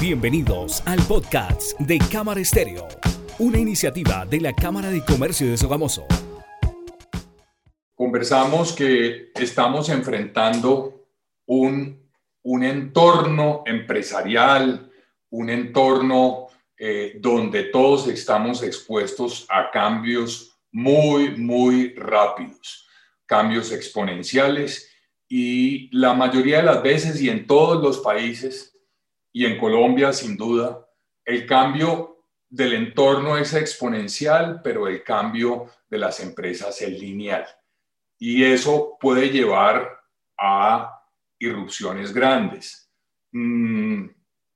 Bienvenidos al podcast de Cámara Estéreo, una iniciativa de la Cámara de Comercio de Sogamoso. Conversamos que estamos enfrentando un, un entorno empresarial, un entorno eh, donde todos estamos expuestos a cambios muy, muy rápidos, cambios exponenciales y la mayoría de las veces y en todos los países y en Colombia sin duda, el cambio del entorno es exponencial, pero el cambio de las empresas es lineal. Y eso puede llevar a irrupciones grandes. Mm,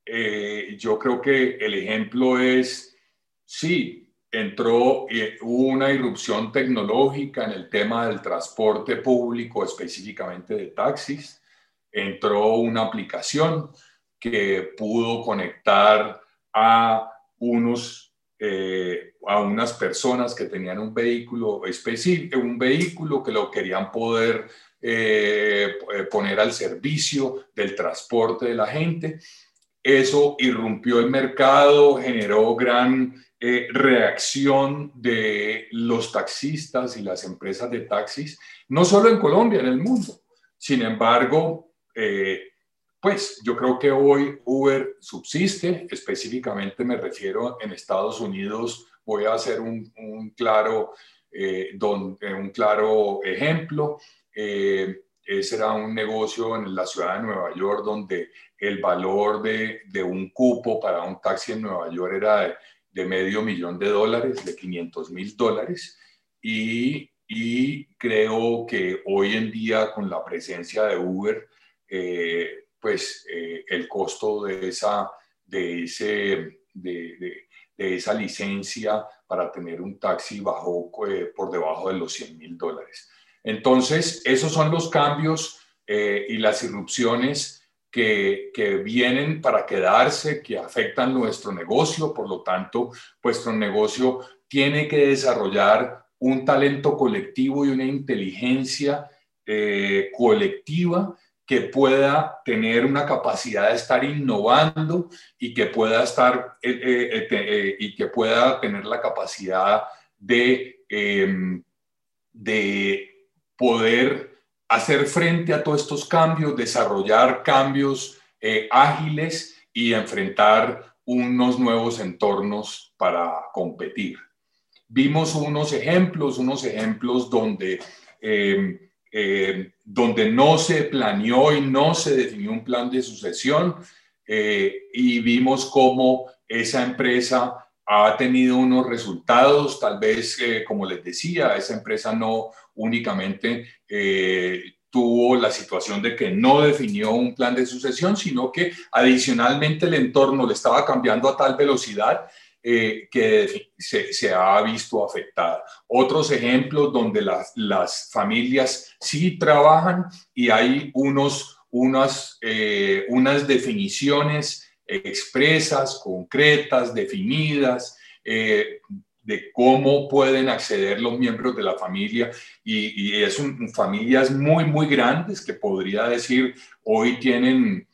eh, yo creo que el ejemplo es, sí, entró, eh, una irrupción tecnológica en el tema del transporte público, específicamente de taxis, entró una aplicación, que pudo conectar a unos eh, a unas personas que tenían un vehículo específico, un vehículo que lo querían poder eh, poner al servicio del transporte de la gente. Eso irrumpió el mercado, generó gran eh, reacción de los taxistas y las empresas de taxis, no solo en Colombia, en el mundo. Sin embargo, pues yo creo que hoy Uber subsiste, específicamente me refiero en Estados Unidos, voy a hacer un, claro, eh, un claro ejemplo. Eh, ese era un negocio en la ciudad de Nueva York donde el valor de, un cupo para un taxi en Nueva York era de, medio millón de dólares, de 500 mil dólares. Y, creo que hoy en día con la presencia de Uber, eh, pues eh, el costo de esa, de, ese, de, esa licencia para tener un taxi bajó eh, por debajo de los 100 mil dólares. Entonces, esos son los cambios eh, y las irrupciones que, que, vienen para quedarse, que afectan nuestro negocio. Por lo tanto, nuestro negocio tiene que desarrollar un talento colectivo y una inteligencia colectiva que pueda tener una capacidad de estar innovando y que pueda estar eh, eh, eh, y que pueda tener la capacidad de, em, de poder hacer frente a todos estos cambios, desarrollar cambios ágiles y enfrentar unos nuevos entornos para competir. Vimos unos ejemplos, unos ejemplos donde em, eh, donde no se planeó y no se definió un plan de sucesión eh, y vimos cómo esa empresa ha tenido unos resultados, tal vez, eh, como les decía, esa empresa no únicamente tuvo la situación de que no definió un plan de sucesión, sino que adicionalmente el entorno le estaba cambiando a tal velocidad eh, que se, ha visto afectada. Otros ejemplos donde las, las familias sí trabajan y hay unos, unas, eh, unas definiciones expresas, concretas, definidas, eh, de cómo pueden acceder los miembros de la familia y, y es familias muy, muy grandes que podría decir hoy tienen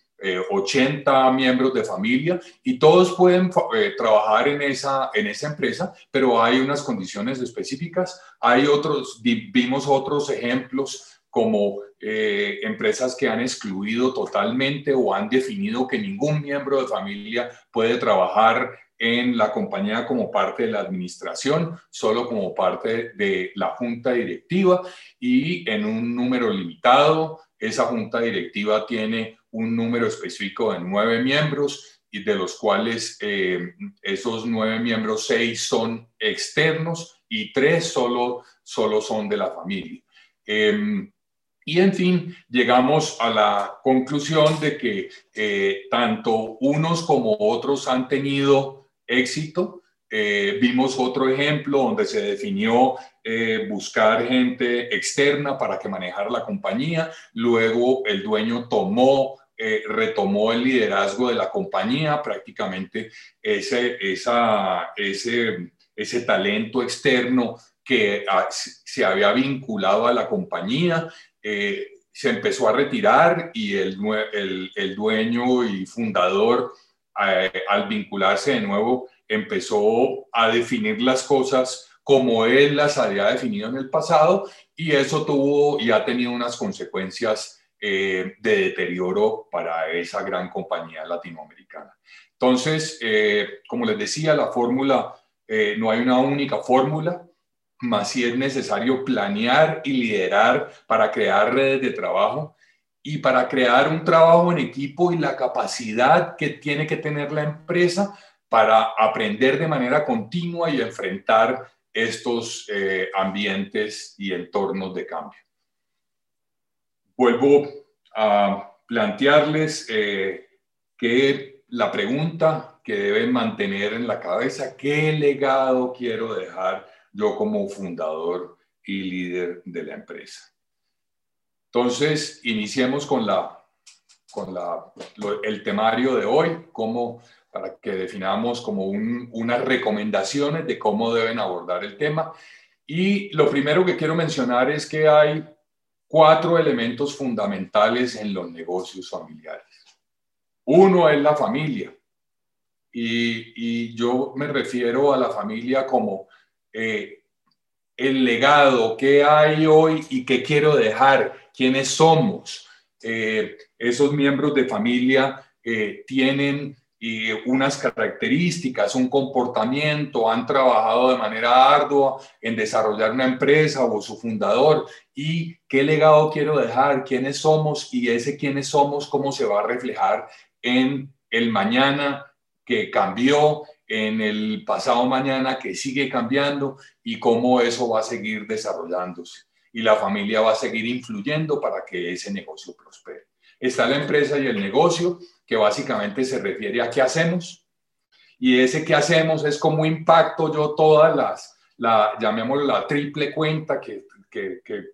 80 eh, miembros de familia y todos pueden eh, trabajar en esa, en esa empresa, pero hay unas condiciones específicas. Hay otros, vimos otros ejemplos como eh, empresas que han excluido totalmente o han definido que ningún miembro de familia puede trabajar en la compañía como parte de la administración, solo como parte de la junta directiva y en un número limitado. Esa junta directiva tiene un número específico de nueve miembros y de los cuales eh, esos nueve miembros, seis son externos y tres solo, solo son de la familia. Em, y en fin, llegamos a la conclusión de que eh, tanto unos como otros han tenido éxito. Eh, vimos otro ejemplo donde se definió buscar gente externa para que manejara la compañía. Luego el dueño tomó eh, retomó el liderazgo de la compañía, prácticamente ese, ese, ese talento externo que ah, se había vinculado a la compañía, eh, se empezó a retirar y el, el, el, dueño y fundador al vincularse de nuevo, empezó a definir las cosas como él las había definido en el pasado y eso tuvo y ha tenido unas consecuencias eh, de deterioro para esa gran compañía latinoamericana. Entonces, eh, como les decía, la fórmula, eh, no hay una única fórmula, más si es necesario planear y liderar para crear redes de trabajo y para crear un trabajo en equipo y la capacidad que tiene que tener la empresa para aprender de manera continua y enfrentar estos ambientes y entornos de cambio. Vuelvo a plantearles eh, que la pregunta que deben mantener en la cabeza, ¿qué legado quiero dejar yo como fundador y líder de la empresa? Entonces, iniciemos con, la, con la, el temario de hoy, cómo para que definamos como unas recomendaciones de cómo deben abordar el tema. Y lo primero que quiero mencionar es que hay cuatro elementos fundamentales en los negocios familiares. Uno es la familia. Y, yo me refiero a la familia como eh, el legado que hay hoy y que quiero dejar, quiénes somos. Eh, esos miembros de familia eh, tienen y unas características, un comportamiento, han trabajado de manera ardua en desarrollar una empresa o su fundador y qué legado quiero dejar, quiénes somos y ese quiénes somos, cómo se va a reflejar en el mañana que cambió, en el pasado mañana que sigue cambiando y cómo eso va a seguir desarrollándose. Y la familia va a seguir influyendo para que ese negocio prospere. Está la empresa y el negocio que básicamente se refiere a qué hacemos. Y ese qué hacemos es cómo impacto yo todas las, la, llamémoslo la triple cuenta que,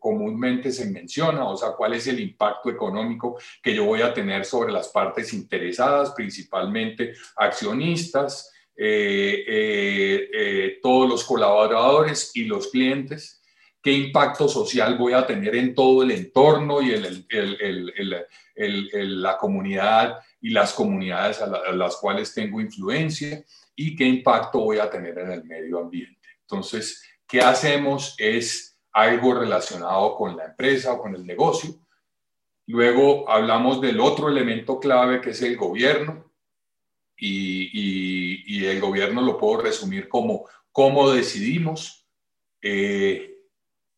comúnmente se menciona, o sea, cuál es el impacto económico que yo voy a tener sobre las partes interesadas, principalmente accionistas, eh, eh, eh, todos los colaboradores y los clientes, qué impacto social voy a tener en todo el entorno y el, la comunidad y las comunidades a, las cuales tengo influencia y qué impacto voy a tener en el medio ambiente. Entonces, ¿qué hacemos? Es algo relacionado con la empresa o con el negocio. Luego hablamos del otro elemento clave que es el gobierno y, y, el gobierno lo puedo resumir como cómo decidimos, eh,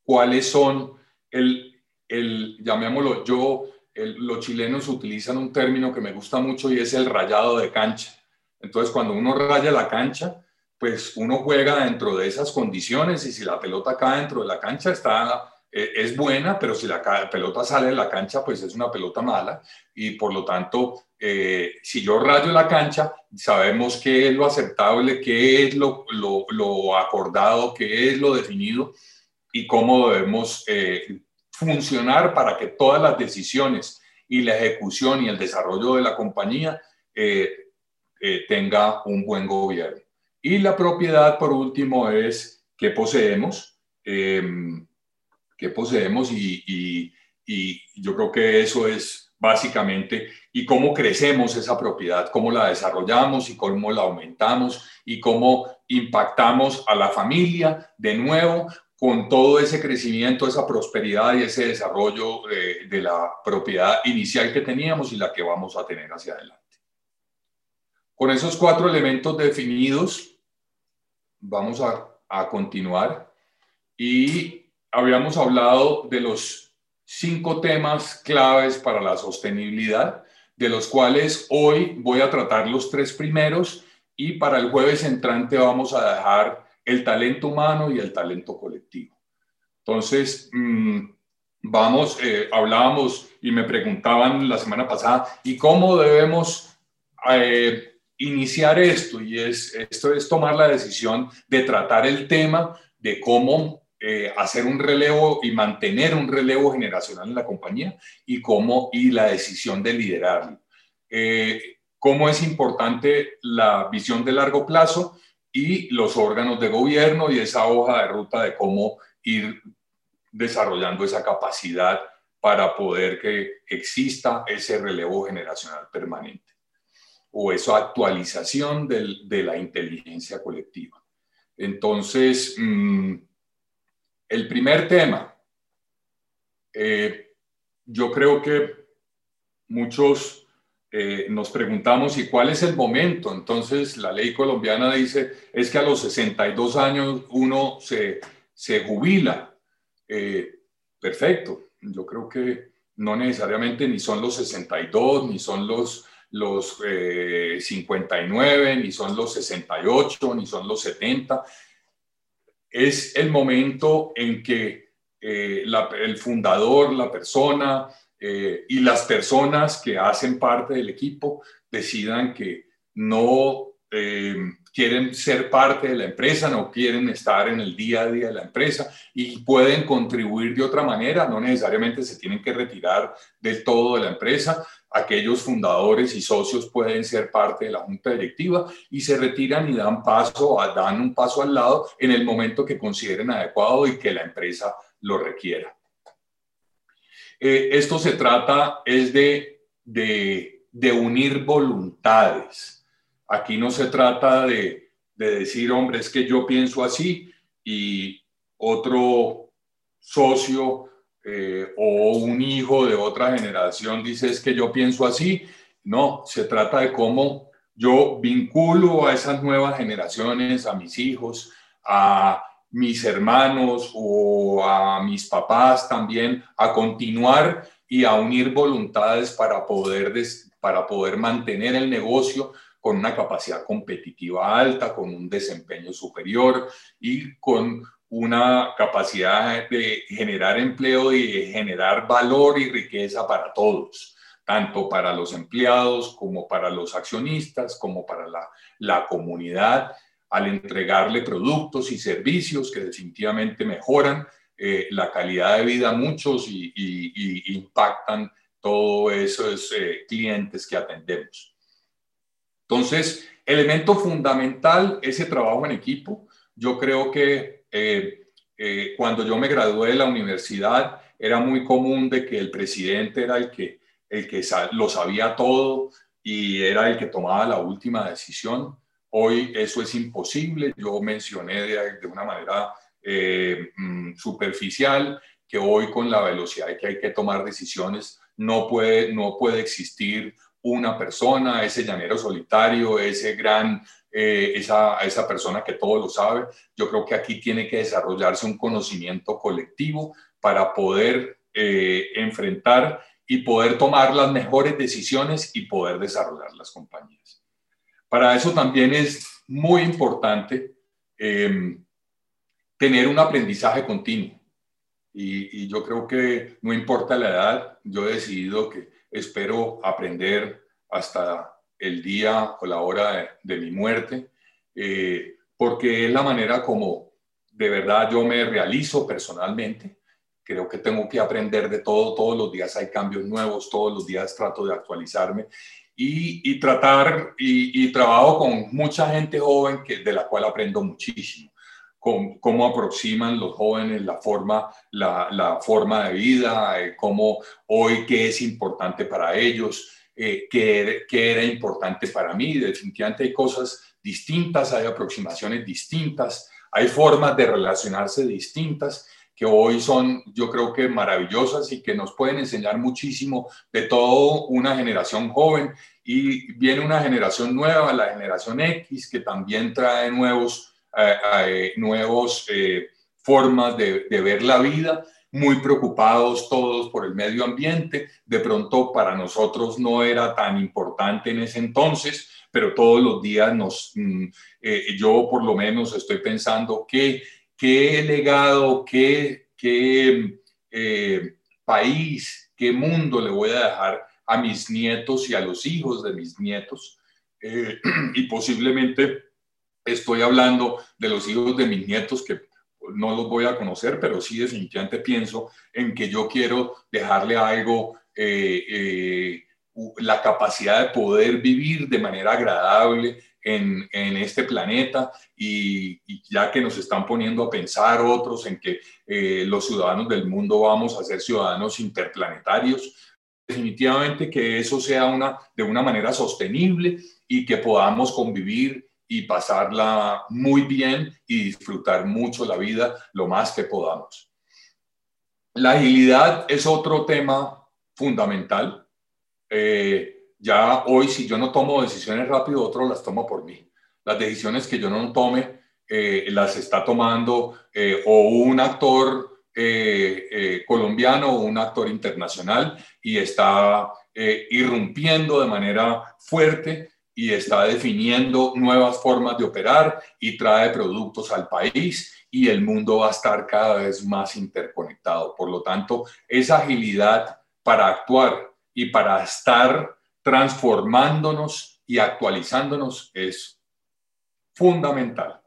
cuáles son el, el, llamémoslo yo, los chilenos utilizan un término que me gusta mucho y es el rayado de cancha. Entonces, cuando uno raya la cancha, pues uno juega dentro de esas condiciones y si la pelota cae dentro de la cancha está, eh, es buena, pero si la pelota sale de la cancha, pues es una pelota mala y por lo tanto, eh, si yo rayo la cancha, sabemos qué es lo aceptable, qué es lo, acordado, qué es lo definido y cómo debemos eh, funcionar para que todas las decisiones y la ejecución y el desarrollo de la compañía eh, eh, tenga un buen gobierno. Y la propiedad, por último, es que poseemos, em, que poseemos y, y, y yo creo que eso es básicamente, y cómo crecemos esa propiedad, cómo la desarrollamos y cómo la aumentamos y cómo impactamos a la familia de nuevo con todo ese crecimiento, esa prosperidad y ese desarrollo de, la propiedad inicial que teníamos y la que vamos a tener hacia adelante. Con esos cuatro elementos definidos, vamos a, a continuar y habíamos hablado de los cinco temas claves para la sostenibilidad, de los cuales hoy voy a tratar los tres primeros y para el jueves entrante vamos a dejar el talento humano y el talento colectivo. Entonces, mm, vamos, eh, hablábamos y me preguntaban la semana pasada, ¿y cómo debemos eh, iniciar esto? Y es, esto es tomar la decisión de tratar el tema de cómo eh, hacer un relevo y mantener un relevo generacional en la compañía y cómo y la decisión de liderarlo. cómo es importante la visión de largo plazo y los órganos de gobierno y esa hoja de ruta de cómo ir desarrollando esa capacidad para poder que exista ese relevo generacional permanente. o esa actualización de la inteligencia colectiva. Entonces, mm, el primer tema, eh, yo creo que muchos eh, nos preguntamos, ¿y cuál es el momento? Entonces, la ley colombiana dice, es que a los 62 años uno se, se jubila. Eh, perfecto, yo creo que no necesariamente ni son los 62, ni son los, los 59, ni son los 68, ni son los 70. Es el momento en que el fundador, la persona, eh, y las personas que hacen parte del equipo decidan que no eh, quieren ser parte de la empresa, no quieren estar en el día a día de la empresa y pueden contribuir de otra manera, no necesariamente se tienen que retirar del todo de la empresa. Aquellos fundadores y socios pueden ser parte de la junta directiva y se retiran y dan paso, dan un paso al lado en el momento que consideren adecuado y que la empresa lo requiera. Eh, esto se trata es de, de, unir voluntades. Aquí no se trata de, de decir, hombre, es que yo pienso así y otro socio eh, o un hijo de otra generación dice es que yo pienso así. No, se trata de cómo yo vinculo a esas nuevas generaciones, a mis hijos, a mis hermanos o a mis papás también a continuar y a unir voluntades para poder, para poder mantener el negocio con una capacidad competitiva alta, con un desempeño superior y con una capacidad de generar empleo y generar valor y riqueza para todos, tanto para los empleados como para los accionistas, como para la, la comunidad al entregarle productos y servicios que definitivamente mejoran eh, la calidad de vida a muchos y, impactan todos esos eh, clientes que atendemos. Entonces, elemento fundamental, ese trabajo en equipo. Yo creo que eh, cuando yo me gradué de la universidad, era muy común de que el presidente era el que, el que lo sabía todo y era el que tomaba la última decisión. Hoy eso es imposible. Yo mencioné de, una manera eh, mm, superficial que hoy con la velocidad que hay que tomar decisiones no puede, no puede existir una persona, ese llanero solitario, ese gran, eh, esa, esa persona que todo lo sabe. Yo creo que aquí tiene que desarrollarse un conocimiento colectivo para poder eh, enfrentar y poder tomar las mejores decisiones y poder desarrollar las compañías. Para eso también es muy importante em, tener un aprendizaje continuo. Y, yo creo que no importa la edad, yo he decidido que espero aprender hasta el día o la hora de, mi muerte, eh, porque es la manera como de verdad yo me realizo personalmente. Creo que tengo que aprender de todo, todos los días hay cambios nuevos, todos los días trato de actualizarme y, tratar y, trabajo con mucha gente joven que, de la cual aprendo muchísimo. Con, cómo aproximan los jóvenes la forma, la, la forma de vida, eh, cómo hoy qué es importante para ellos, eh, qué, qué, era importante para mí. Definitivamente hay cosas distintas, hay aproximaciones distintas, hay formas de relacionarse distintas que hoy son, yo creo que maravillosas y que nos pueden enseñar muchísimo de toda una generación joven. Y viene una generación nueva, la generación X, que también trae nuevos, eh, eh, nuevos eh, formas de, ver la vida muy preocupados todos por el medio ambiente. De pronto para nosotros no era tan importante en ese entonces, pero todos los días nos, mm, yo por lo menos estoy pensando que qué legado, qué, eh, país, qué mundo le voy a dejar a mis nietos y a los hijos de mis nietos. Eh, y posiblemente estoy hablando de los hijos de mis nietos que no los voy a conocer, pero sí definitivamente pienso en que yo quiero dejarle algo, eh, la capacidad de poder vivir de manera agradable, en, este planeta y, ya que nos están poniendo a pensar otros en que eh, los ciudadanos del mundo vamos a ser ciudadanos interplanetarios, definitivamente que eso sea una, de una manera sostenible y que podamos convivir y pasarla muy bien y disfrutar mucho la vida lo más que podamos. La agilidad es otro tema fundamental. Eh, ya hoy, si yo no tomo decisiones rápido, otro las toma por mí. Las decisiones que yo no tome, eh, las está tomando eh, o un actor colombiano o un actor internacional y está irrumpiendo de manera fuerte y está definiendo nuevas formas de operar y trae productos al país y el mundo va a estar cada vez más interconectado. Por lo tanto, esa agilidad para actuar y para estar transformándonos y actualizándonos es fundamental.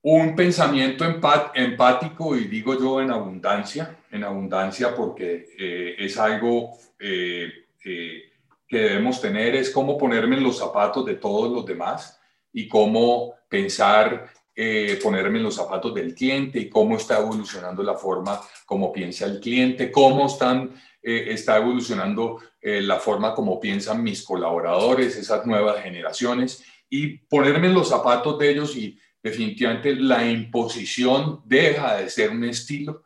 Un pensamiento empático, y digo yo en abundancia, en abundancia porque eh, es algo eh, eh, que debemos tener es cómo ponerme en los zapatos de todos los demás y cómo pensar, eh, ponerme en los zapatos del cliente y cómo está evolucionando la forma como piensa el cliente, cómo están, eh, está evolucionando eh, la forma como piensan mis colaboradores, esas nuevas generaciones, y ponerme en los zapatos de ellos y definitivamente la imposición deja de ser un estilo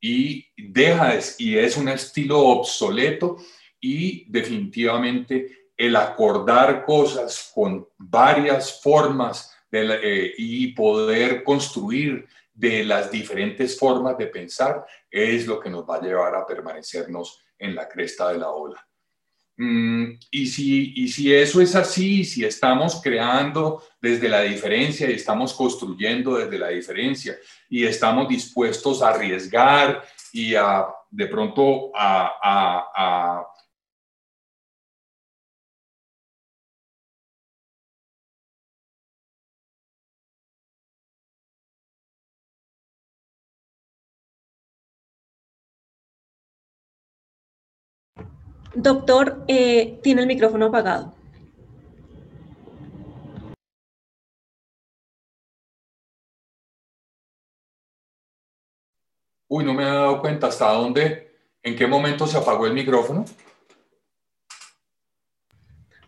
y deja y es un estilo obsoleto y definitivamente el acordar cosas con varias formas eh, y poder construir de las diferentes formas de pensar es lo que nos va a llevar a permanecernos en la cresta de la ola. Mm, y, si, y si eso es así, si estamos creando desde la diferencia y estamos construyendo desde la diferencia y estamos dispuestos a arriesgar y a de pronto a Doctor, eh, tiene el micrófono apagado. Uy, no me he dado cuenta hasta dónde, en qué momento se apagó el micrófono.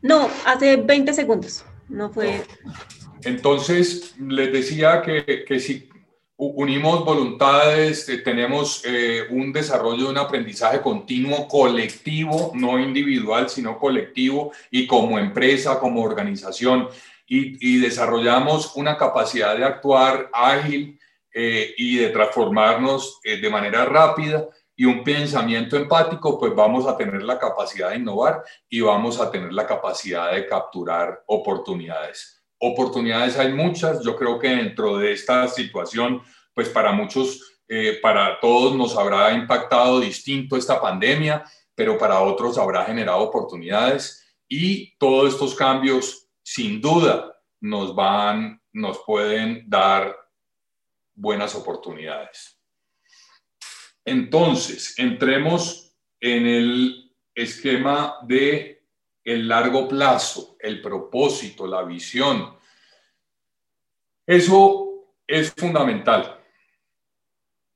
No, hace 20 segundos. No fue. Entonces, les decía que, que si unimos voluntades, eh, tenemos eh, un desarrollo de un aprendizaje continuo colectivo, no individual, sino colectivo, y como empresa, como organización, y, desarrollamos una capacidad de actuar ágil eh, y de transformarnos de manera rápida y un pensamiento empático, pues vamos a tener la capacidad de innovar y vamos a tener la capacidad de capturar oportunidades. Oportunidades hay muchas, yo creo que dentro de esta situación, pues para muchos, eh, para todos nos habrá impactado distinto esta pandemia, pero para otros habrá generado oportunidades y todos estos cambios sin duda nos van, nos pueden dar buenas oportunidades. Entonces, entremos en el esquema de el largo plazo, el propósito, la visión. Eso es fundamental.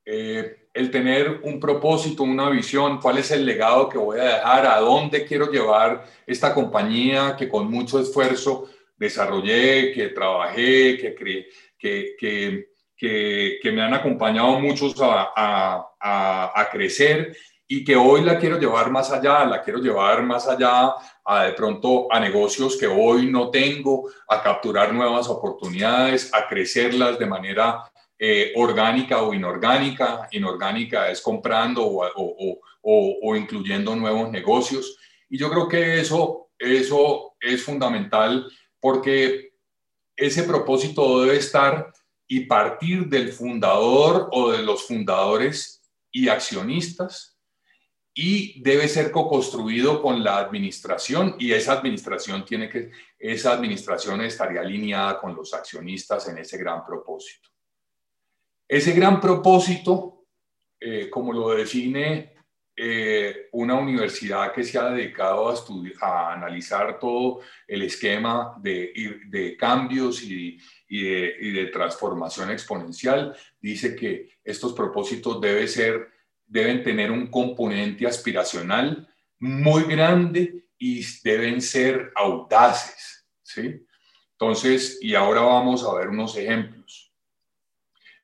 Eh, el tener un propósito, una visión, cuál es el legado que voy a dejar, a dónde quiero llevar esta compañía que con mucho esfuerzo desarrollé, que trabajé, que, que, que, que me han acompañado muchos a, a, a crecer y que hoy la quiero llevar más allá, la quiero llevar más allá a de pronto a negocios que hoy no tengo, a capturar nuevas oportunidades, a crecerlas de manera eh, orgánica o inorgánica. Inorgánica es comprando o, o, incluyendo nuevos negocios. Y yo creo que eso, eso es fundamental porque ese propósito debe estar y partir del fundador o de los fundadores y accionistas y debe ser co-construido con la administración y esa administración tiene que, esa administración estaría alineada con los accionistas en ese gran propósito. Ese gran propósito, eh, como lo define eh, una universidad que se ha dedicado a, a analizar todo el esquema de, cambios y, de, y de transformación exponencial, dice que estos propósitos deben ser deben tener un componente aspiracional muy grande y deben ser audaces, ¿sí? Entonces, y ahora vamos a ver unos ejemplos.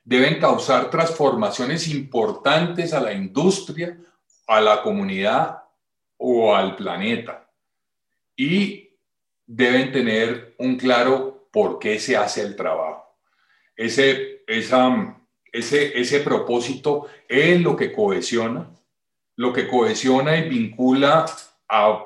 Deben causar transformaciones importantes a la industria, a la comunidad o al planeta. Y deben tener un claro por qué se hace el trabajo. Ese, esa, ese, ese propósito es lo que cohesiona, lo que cohesiona y vincula a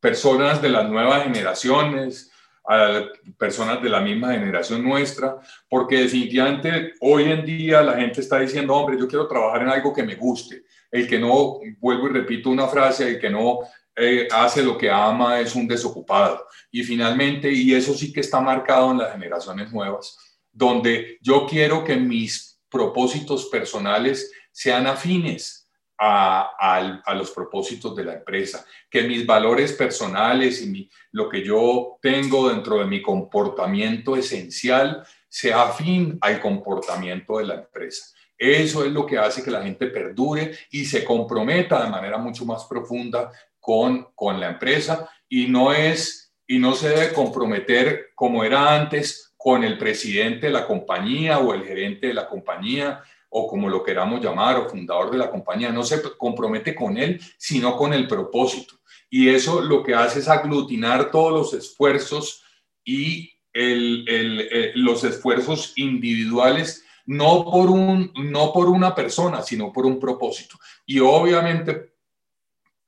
personas de las nuevas generaciones, a personas de la misma generación nuestra, porque definitivamente hoy en día la gente está diciendo, hombre, yo quiero trabajar en algo que me guste. El que no, vuelvo y repito una frase, el que no eh, hace lo que ama es un desocupado. Y finalmente, y eso sí que está marcado en las generaciones nuevas, donde yo quiero que mis propósitos personales sean afines a, los propósitos de la empresa, que mis valores personales y lo que yo tengo dentro de mi comportamiento esencial sea afín al comportamiento de la empresa. Eso es lo que hace que la gente perdure y se comprometa de manera mucho más profunda con, con la empresa y no es y no se debe comprometer como era antes con el presidente de la compañía o el gerente de la compañía, o como lo queramos llamar, o fundador de la compañía, no se compromete con él, sino con el propósito. Y eso lo que hace es aglutinar todos los esfuerzos y los esfuerzos individuales, no por, un, no por una persona, sino por un propósito. Y obviamente,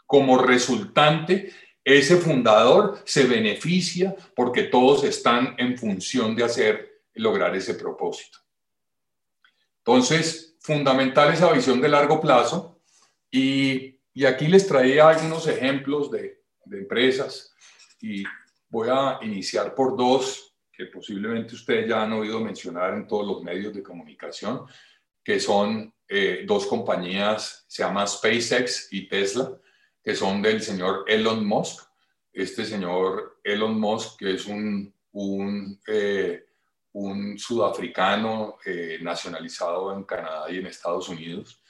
como resultante, ese fundador se beneficia porque todos están en función de hacer, lograr ese propósito. Entonces, fundamental esa visión de largo plazo y, aquí les traía algunos ejemplos de, empresas y voy a iniciar por dos que posiblemente ustedes ya han oído mencionar en todos los medios de comunicación, que son eh, dos compañías, se llama SpaceX y Tesla, que son del señor Elon Musk. Este señor Elon Musk, que es un, un eh, un sudafricano eh, nacionalizado en Canadá y en Estados Unidos.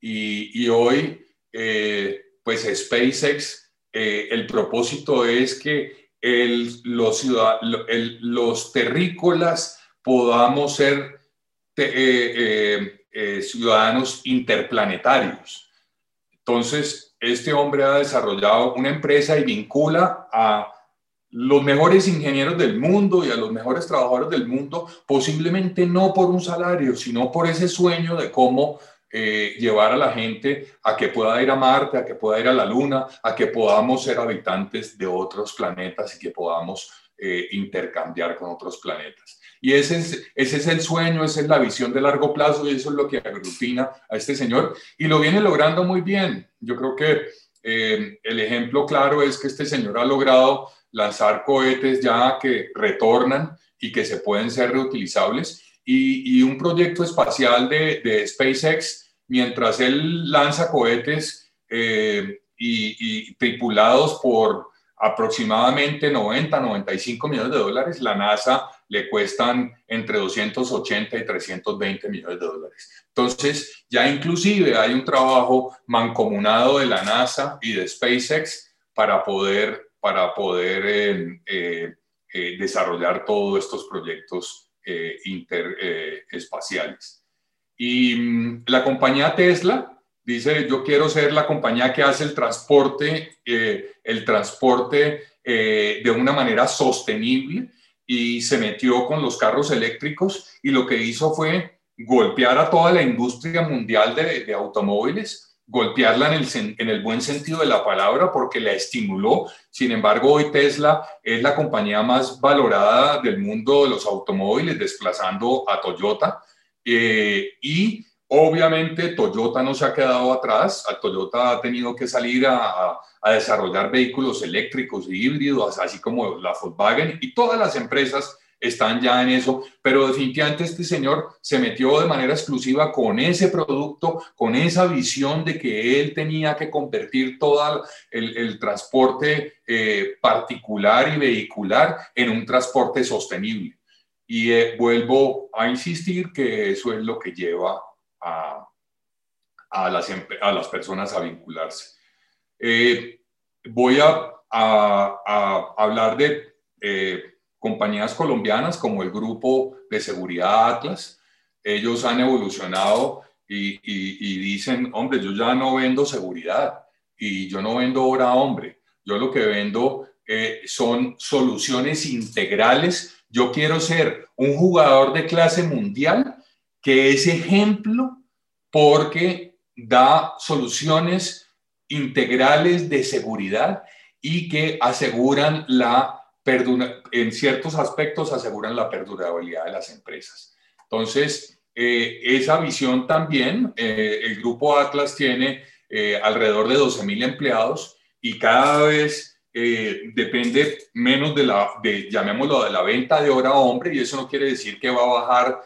Y, hoy, eh, pues SpaceX, el propósito es que los, los terrícolas podamos ser ciudadanos interplanetarios. Entonces, este hombre ha desarrollado una empresa y vincula a los mejores ingenieros del mundo y a los mejores trabajadores del mundo, posiblemente no por un salario, sino por ese sueño de cómo eh, llevar a la gente a que pueda ir a Marte, a que pueda ir a la Luna, a que podamos ser habitantes de otros planetas y que podamos eh, intercambiar con otros planetas. Y ese es, ese es el sueño, esa es la visión de largo plazo y eso es lo que aglutina a este señor y lo viene logrando muy bien. Yo creo que eh, el ejemplo claro es que este señor ha logrado lanzar cohetes ya que retornan y que se pueden ser reutilizables. Y, un proyecto espacial de, SpaceX, mientras él lanza cohetes eh, y, tripulados por aproximadamente 90, 95 millones de dólares, la NASA le cuestan entre 280 y 320 millones de dólares. Entonces, ya inclusive hay un trabajo mancomunado de la NASA y de SpaceX para poder para poder eh, eh, eh, desarrollar todos estos proyectos interespaciales. y mm, la compañía Tesla dice, yo quiero ser la compañía que hace el transporte, el transporte de una manera sostenible y se metió con los carros eléctricos y lo que hizo fue golpear a toda la industria mundial de, de automóviles golpearla en el, en el buen sentido de la palabra porque la estimuló. Sin embargo, hoy Tesla es la compañía más valorada del mundo de los automóviles, desplazando a Toyota. Eh, y obviamente Toyota no se ha quedado atrás. Toyota ha tenido que salir a, a desarrollar vehículos eléctricos y híbridos, así como la Volkswagen y todas las empresas están ya en eso, pero definitivamente este señor se metió de manera exclusiva con ese producto, con esa visión de que él tenía que convertir todo el, transporte eh, particular y vehicular en un transporte sostenible. Y eh, vuelvo a insistir que eso es lo que lleva a, a las, a las personas a vincularse. Eh, voy a, a, hablar de eh, compañías colombianas como el Grupo de Seguridad Atlas. Ellos han evolucionado y, y, dicen, hombre, yo ya no vendo seguridad y yo no vendo hora hombre. Yo lo que vendo eh, son soluciones integrales. Yo quiero ser un jugador de clase mundial que es ejemplo porque da soluciones integrales de seguridad y que aseguran la en ciertos aspectos aseguran la perdurabilidad de las empresas. Entonces, eh, esa visión también, eh, el grupo Atlas tiene eh, alrededor de 12.000 empleados y cada vez depende menos de la, de, llamémoslo, de la venta de hora a hombre y eso no quiere decir que va a bajar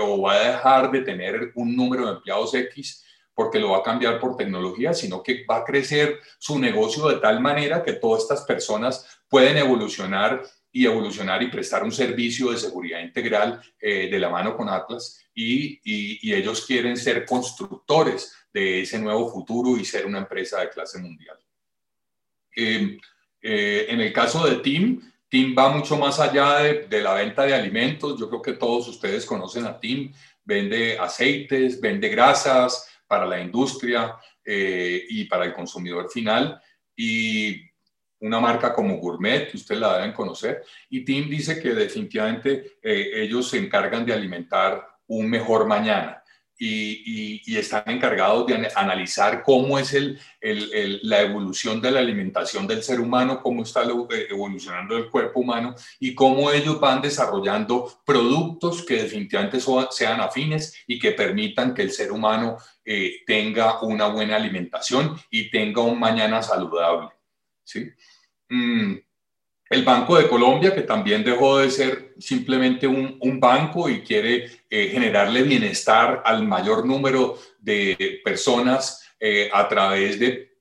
o va a dejar de tener un número de empleados X, porque lo va a cambiar por tecnología, sino que va a crecer su negocio de tal manera que todas estas personas pueden evolucionar y evolucionar y prestar un servicio de seguridad integral eh, de la mano con Atlas y, ellos quieren ser constructores de ese nuevo futuro y ser una empresa de clase mundial. Eh, eh, en el caso de Team, Team va mucho más allá de, la venta de alimentos. Yo creo que todos ustedes conocen a Team. Vende aceites, vende grasas, para la industria eh, y para el consumidor final. Y una marca como Gourmet, ustedes la deben conocer. Y Tim dice que definitivamente eh, ellos se encargan de alimentar un mejor mañana y, están encargados de analizar cómo es el, la evolución de la alimentación del ser humano, cómo está eh, evolucionando el cuerpo humano y cómo ellos van desarrollando productos que definitivamente sean afines y que permitan que el ser humano eh, tenga una buena alimentación y tenga un mañana saludable. ¿sí? Mm, el Banco de Colombia, que también dejó de ser simplemente un, banco y quiere eh, generarle bienestar al mayor número de personas eh, a través de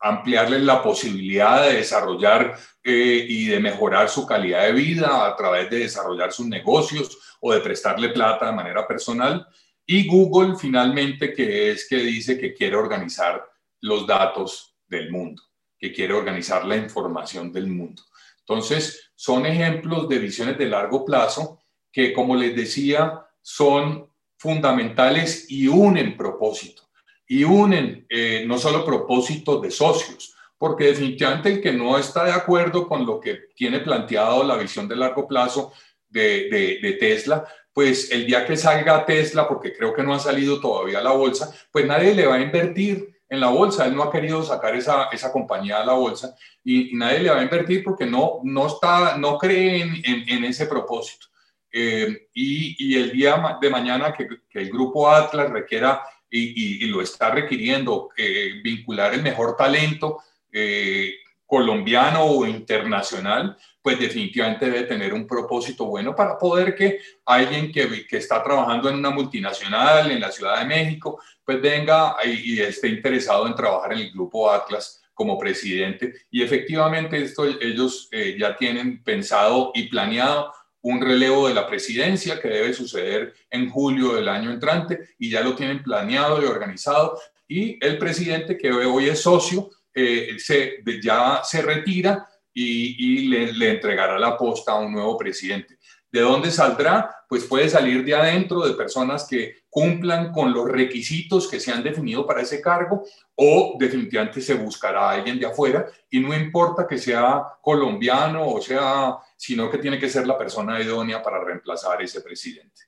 ampliarles la posibilidad de desarrollar eh, y de mejorar su calidad de vida a través de desarrollar sus negocios o de prestarle plata de manera personal. Y Google finalmente, que es que dice que quiere organizar los datos del mundo, que quiere organizar la información del mundo. Entonces, son ejemplos de visiones de largo plazo que, como les decía, son fundamentales y unen propósito. Y unen eh, no solo propósitos de socios, porque definitivamente el que no está de acuerdo con lo que tiene planteado la visión de largo plazo de, de Tesla, pues el día que salga Tesla, porque creo que no ha salido todavía a la bolsa, pues nadie le va a invertir en la bolsa. Él no ha querido sacar esa, esa compañía a la bolsa y, nadie le va a invertir porque no, no, está, no cree en, ese propósito. Eh, y, y, el día de mañana que, que el grupo Atlas requiera y, y lo está requiriendo, eh, vincular el mejor talento eh, colombiano o internacional, pues definitivamente debe tener un propósito bueno para poder que alguien que, que, está trabajando en una multinacional en la Ciudad de México, pues venga y, esté interesado en trabajar en el grupo Atlas como presidente. Y efectivamente esto, ellos eh, ya tienen pensado y planeado un relevo de la presidencia que debe suceder en julio del año entrante y ya lo tienen planeado y organizado. Y el presidente que hoy es socio eh, se, ya se retira y, le, le, entregará la posta a un nuevo presidente. ¿De dónde saldrá? Pues puede salir de adentro de personas que cumplan con los requisitos que se han definido para ese cargo o definitivamente se buscará a alguien de afuera y no importa que sea colombiano o sea, sino que tiene que ser la persona idónea para reemplazar ese presidente.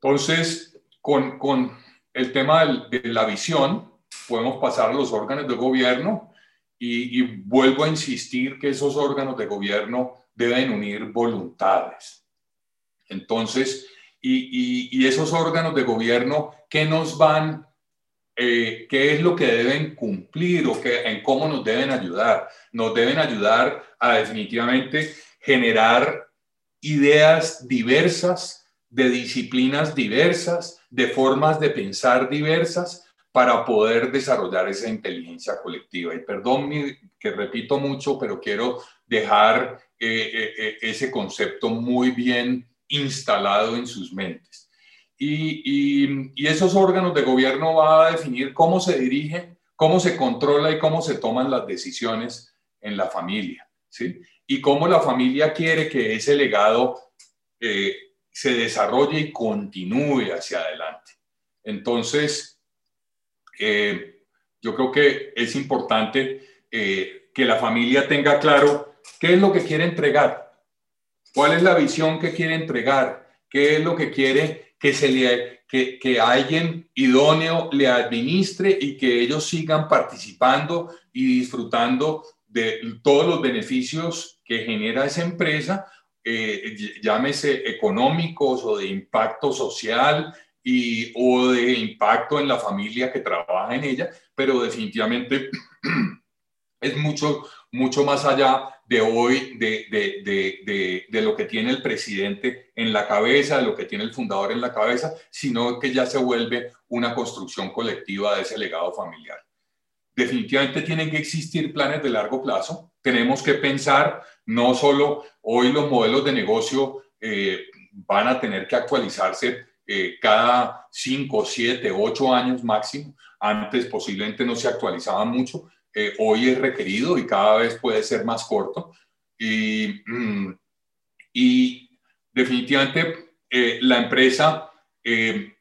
Entonces, con, con el tema de la visión, podemos pasar a los órganos de gobierno y, vuelvo a insistir que esos órganos de gobierno deben unir voluntades. Entonces, y, esos órganos de gobierno, ¿qué nos van, eh, qué es lo que deben cumplir o qué, en cómo nos deben ayudar? Nos deben ayudar a definitivamente generar ideas diversas, de disciplinas diversas, de formas de pensar diversas, para poder desarrollar esa inteligencia colectiva. Y perdón que repito mucho, pero quiero dejar eh, eh, eh, ese concepto muy bien instalado en sus mentes. y, y, esos órganos de gobierno van a definir cómo se dirige, cómo se controla y cómo se toman las decisiones en la familia, ¿sí? Y cómo la familia quiere que ese legado eh, se desarrolle y continúe hacia adelante. Entonces, eh, yo creo que es importante eh, que la familia tenga claro qué es lo que quiere entregar, cuál es la visión que quiere entregar, qué es lo que quiere que, se le, que, que alguien idóneo le administre y que ellos sigan participando y disfrutando de todos los beneficios que genera esa empresa, eh, llámese económicos o de impacto social o de impacto en la familia que trabaja en ella, pero definitivamente es mucho, mucho más allá de hoy, de, de, de, de, lo que tiene el presidente en la cabeza, de lo que tiene el fundador en la cabeza, sino que ya se vuelve una construcción colectiva de ese legado familiar. Definitivamente tienen que existir planes de largo plazo. Tenemos que pensar, no solo hoy los modelos de negocio eh, van a tener que actualizarse eh, cada 5, 7, 8 años máximo. Antes posiblemente no se actualizaban mucho, eh, hoy es requerido y cada vez puede ser más corto. Y, mm, definitivamente eh, la empresa eh,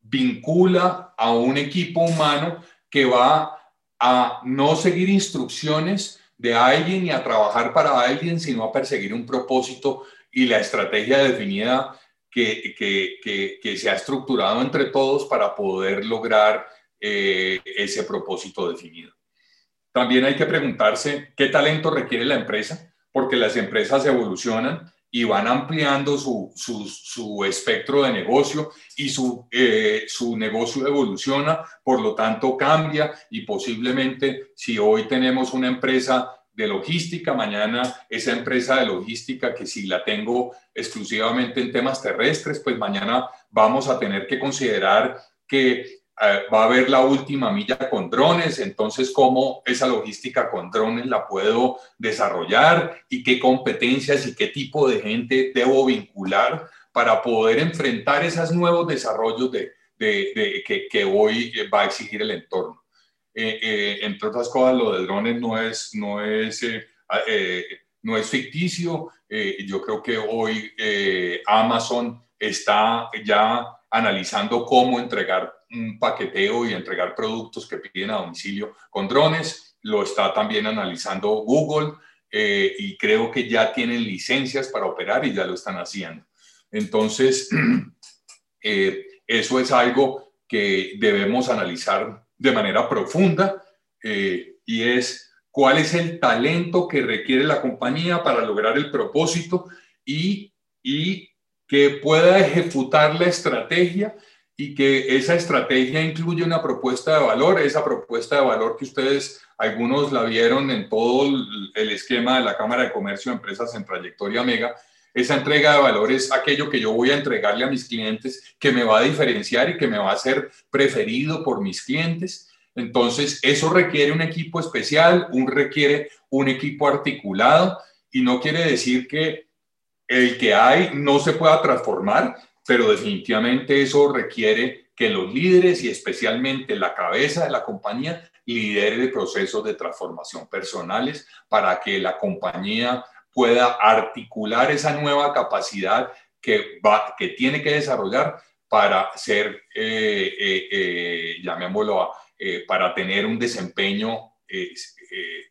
vincula a un equipo humano que va a no seguir instrucciones de alguien y a trabajar para alguien, sino a perseguir un propósito y la estrategia definida que, se ha estructurado entre todos para poder lograr ese propósito definido. También hay que preguntarse qué talento requiere la empresa, porque las empresas evolucionan y van ampliando su, su, espectro de negocio y su, eh, su negocio evoluciona, por lo tanto cambia y posiblemente si hoy tenemos una empresa de logística, mañana esa empresa de logística que si la tengo exclusivamente en temas terrestres, pues mañana vamos a tener que considerar que eh, va a haber la última milla con drones, entonces cómo esa logística con drones la puedo desarrollar y qué competencias y qué tipo de gente debo vincular para poder enfrentar esos nuevos desarrollos de, que, hoy va a exigir el entorno. Eh, eh, entre otras cosas, lo de drones no es, no es, no es ficticio. yo creo que hoy Amazon está ya analizando cómo entregar un paqueteo y entregar productos que piden a domicilio con drones. Lo está también analizando Google eh, y creo que ya tienen licencias para operar y ya lo están haciendo. Entonces, eh, eso es algo que debemos analizar de manera profunda eh, y es cuál es el talento que requiere la compañía para lograr el propósito y, y que pueda ejecutar la estrategia y que esa estrategia incluye una propuesta de valor, esa propuesta de valor que ustedes, algunos la vieron en todo el esquema de la Cámara de Comercio de Empresas en Trayectoria Mega, esa entrega de valor es aquello que yo voy a entregarle a mis clientes, que me va a diferenciar y que me va a ser preferido por mis clientes. Entonces, eso requiere un equipo especial, un requiere un equipo articulado y no quiere decir que el que hay no se pueda transformar, pero definitivamente eso requiere que los líderes y especialmente la cabeza de la compañía lidere procesos de transformación personales para que la compañía pueda articular esa nueva capacidad que, va, que tiene que desarrollar para ser, eh, eh, eh llamémoslo, eh, para tener un desempeño eh,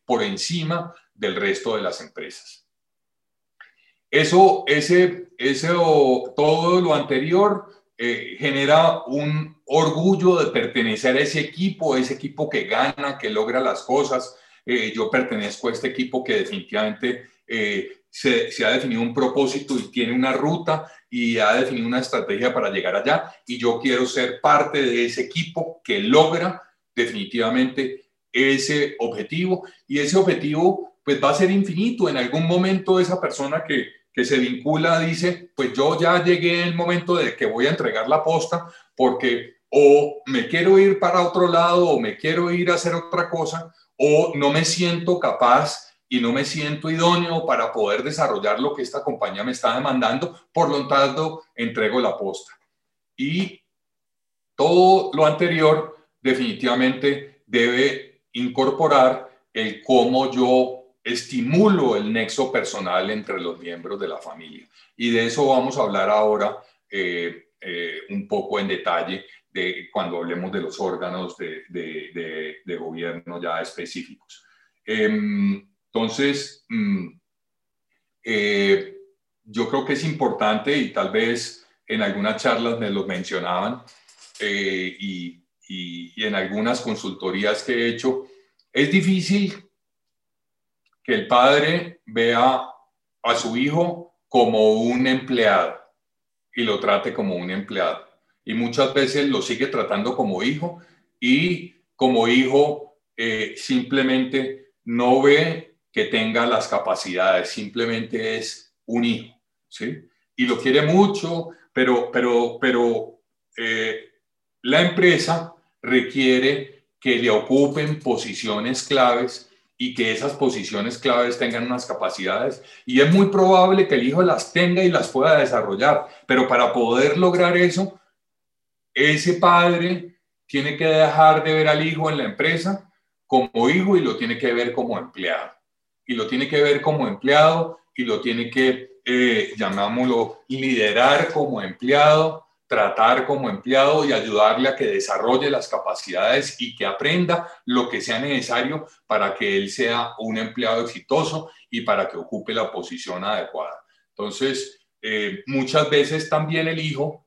por encima del resto de las empresas. Eso, ese, ese, todo lo anterior eh, genera un orgullo de pertenecer a ese equipo, ese equipo que gana, que logra las cosas. Eh, yo pertenezco a este equipo que definitivamente eh, se, se, ha definido un propósito y tiene una ruta y ha definido una estrategia para llegar allá. Y yo quiero ser parte de ese equipo que logra definitivamente ese objetivo. Y ese objetivo pues va a ser infinito. En algún momento esa persona que, que se vincula dice, pues yo ya llegué el momento de que voy a entregar la posta porque o me quiero ir para otro lado o me quiero ir a hacer otra cosa o no me siento capaz y no me siento idóneo para poder desarrollar lo que esta compañía me está demandando, por lo tanto entrego la posta. y todo lo anterior definitivamente debe incorporar el cómo yo estimulo el nexo personal entre los miembros de la familia. Y de eso vamos a hablar ahora eh, eh, un poco en detalle de cuando hablemos de los órganos de, de, gobierno ya específicos. Em, entonces, mm, eh, yo creo que es importante y tal vez en algunas charlas me lo mencionaban y, y en algunas consultorías que he hecho, es difícil que el padre vea a su hijo como un empleado y lo trate como un empleado. Y muchas veces lo sigue tratando como hijo y como hijo eh, simplemente no ve que tenga las capacidades, simplemente es un hijo, ¿sí? Y lo quiere mucho, pero, pero, pero eh, la empresa requiere que le ocupen posiciones claves y que esas posiciones claves tengan unas capacidades y es muy probable que el hijo las tenga y las pueda desarrollar, pero para poder lograr eso, ese padre tiene que dejar de ver al hijo en la empresa como hijo y lo tiene que ver como empleado. Y lo tiene que ver como empleado y lo tiene que, eh, llamámoslo, liderar como empleado tratar como empleado y ayudarle a que desarrolle las capacidades y que aprenda lo que sea necesario para que él sea un empleado exitoso y para que ocupe la posición adecuada. Entonces, eh, muchas veces también el hijo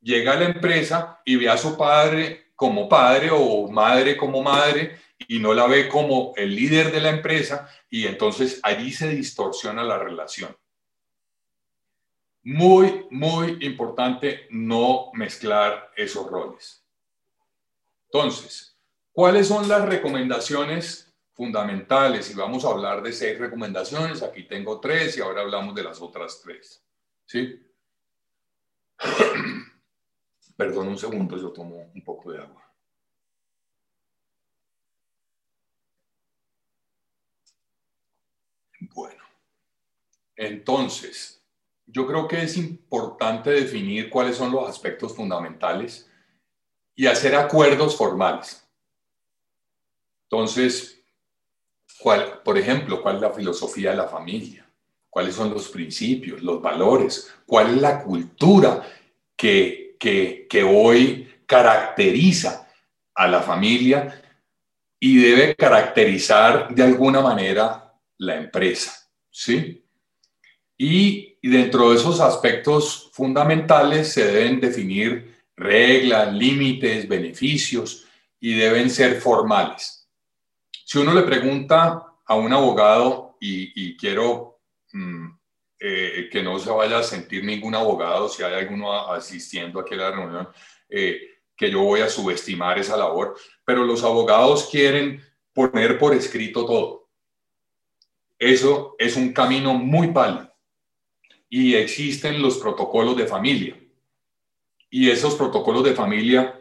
llega a la empresa y ve a su padre como padre o madre como madre y no la ve como el líder de la empresa y entonces allí se distorsiona la relación. Muy, muy importante no mezclar esos roles. Entonces, ¿cuáles son las recomendaciones fundamentales? Y vamos a hablar de seis recomendaciones. Aquí tengo tres y ahora hablamos de las otras tres. ¿Sí? Perdón un segundo, yo tomo un poco de agua. Bueno, entonces, yo creo que es importante definir cuáles son los aspectos fundamentales y hacer acuerdos formales. Entonces, ¿cuál, por ejemplo, ¿cuál es la filosofía de la familia? ¿Cuáles son los principios, los valores? ¿Cuál es la cultura que, que, que hoy caracteriza a la familia y debe caracterizar de alguna manera la empresa? ¿Sí? Y, dentro de esos aspectos fundamentales se deben definir reglas, límites, beneficios y deben ser formales. Si uno le pregunta a un abogado, y, quiero mm, eh, que no se vaya a sentir ningún abogado, si hay alguno asistiendo aquí a la reunión, eh, que yo voy a subestimar esa labor, pero los abogados quieren poner por escrito todo. Eso es un camino muy pálido y existen los protocolos de familia. Y esos protocolos de familia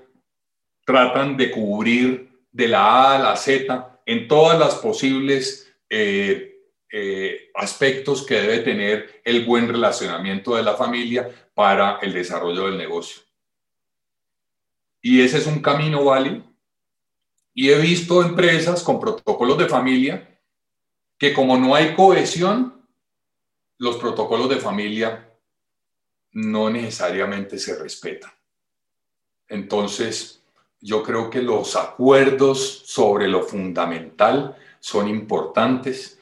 tratan de cubrir de la A a la Z en todas las posibles eh, eh, aspectos que debe tener el buen relacionamiento de la familia para el desarrollo del negocio. Y ese es un camino válido. Y he visto empresas con protocolos de familia que como no hay cohesión, los protocolos de familia no necesariamente se respetan. Entonces, yo creo que los acuerdos sobre lo fundamental son importantes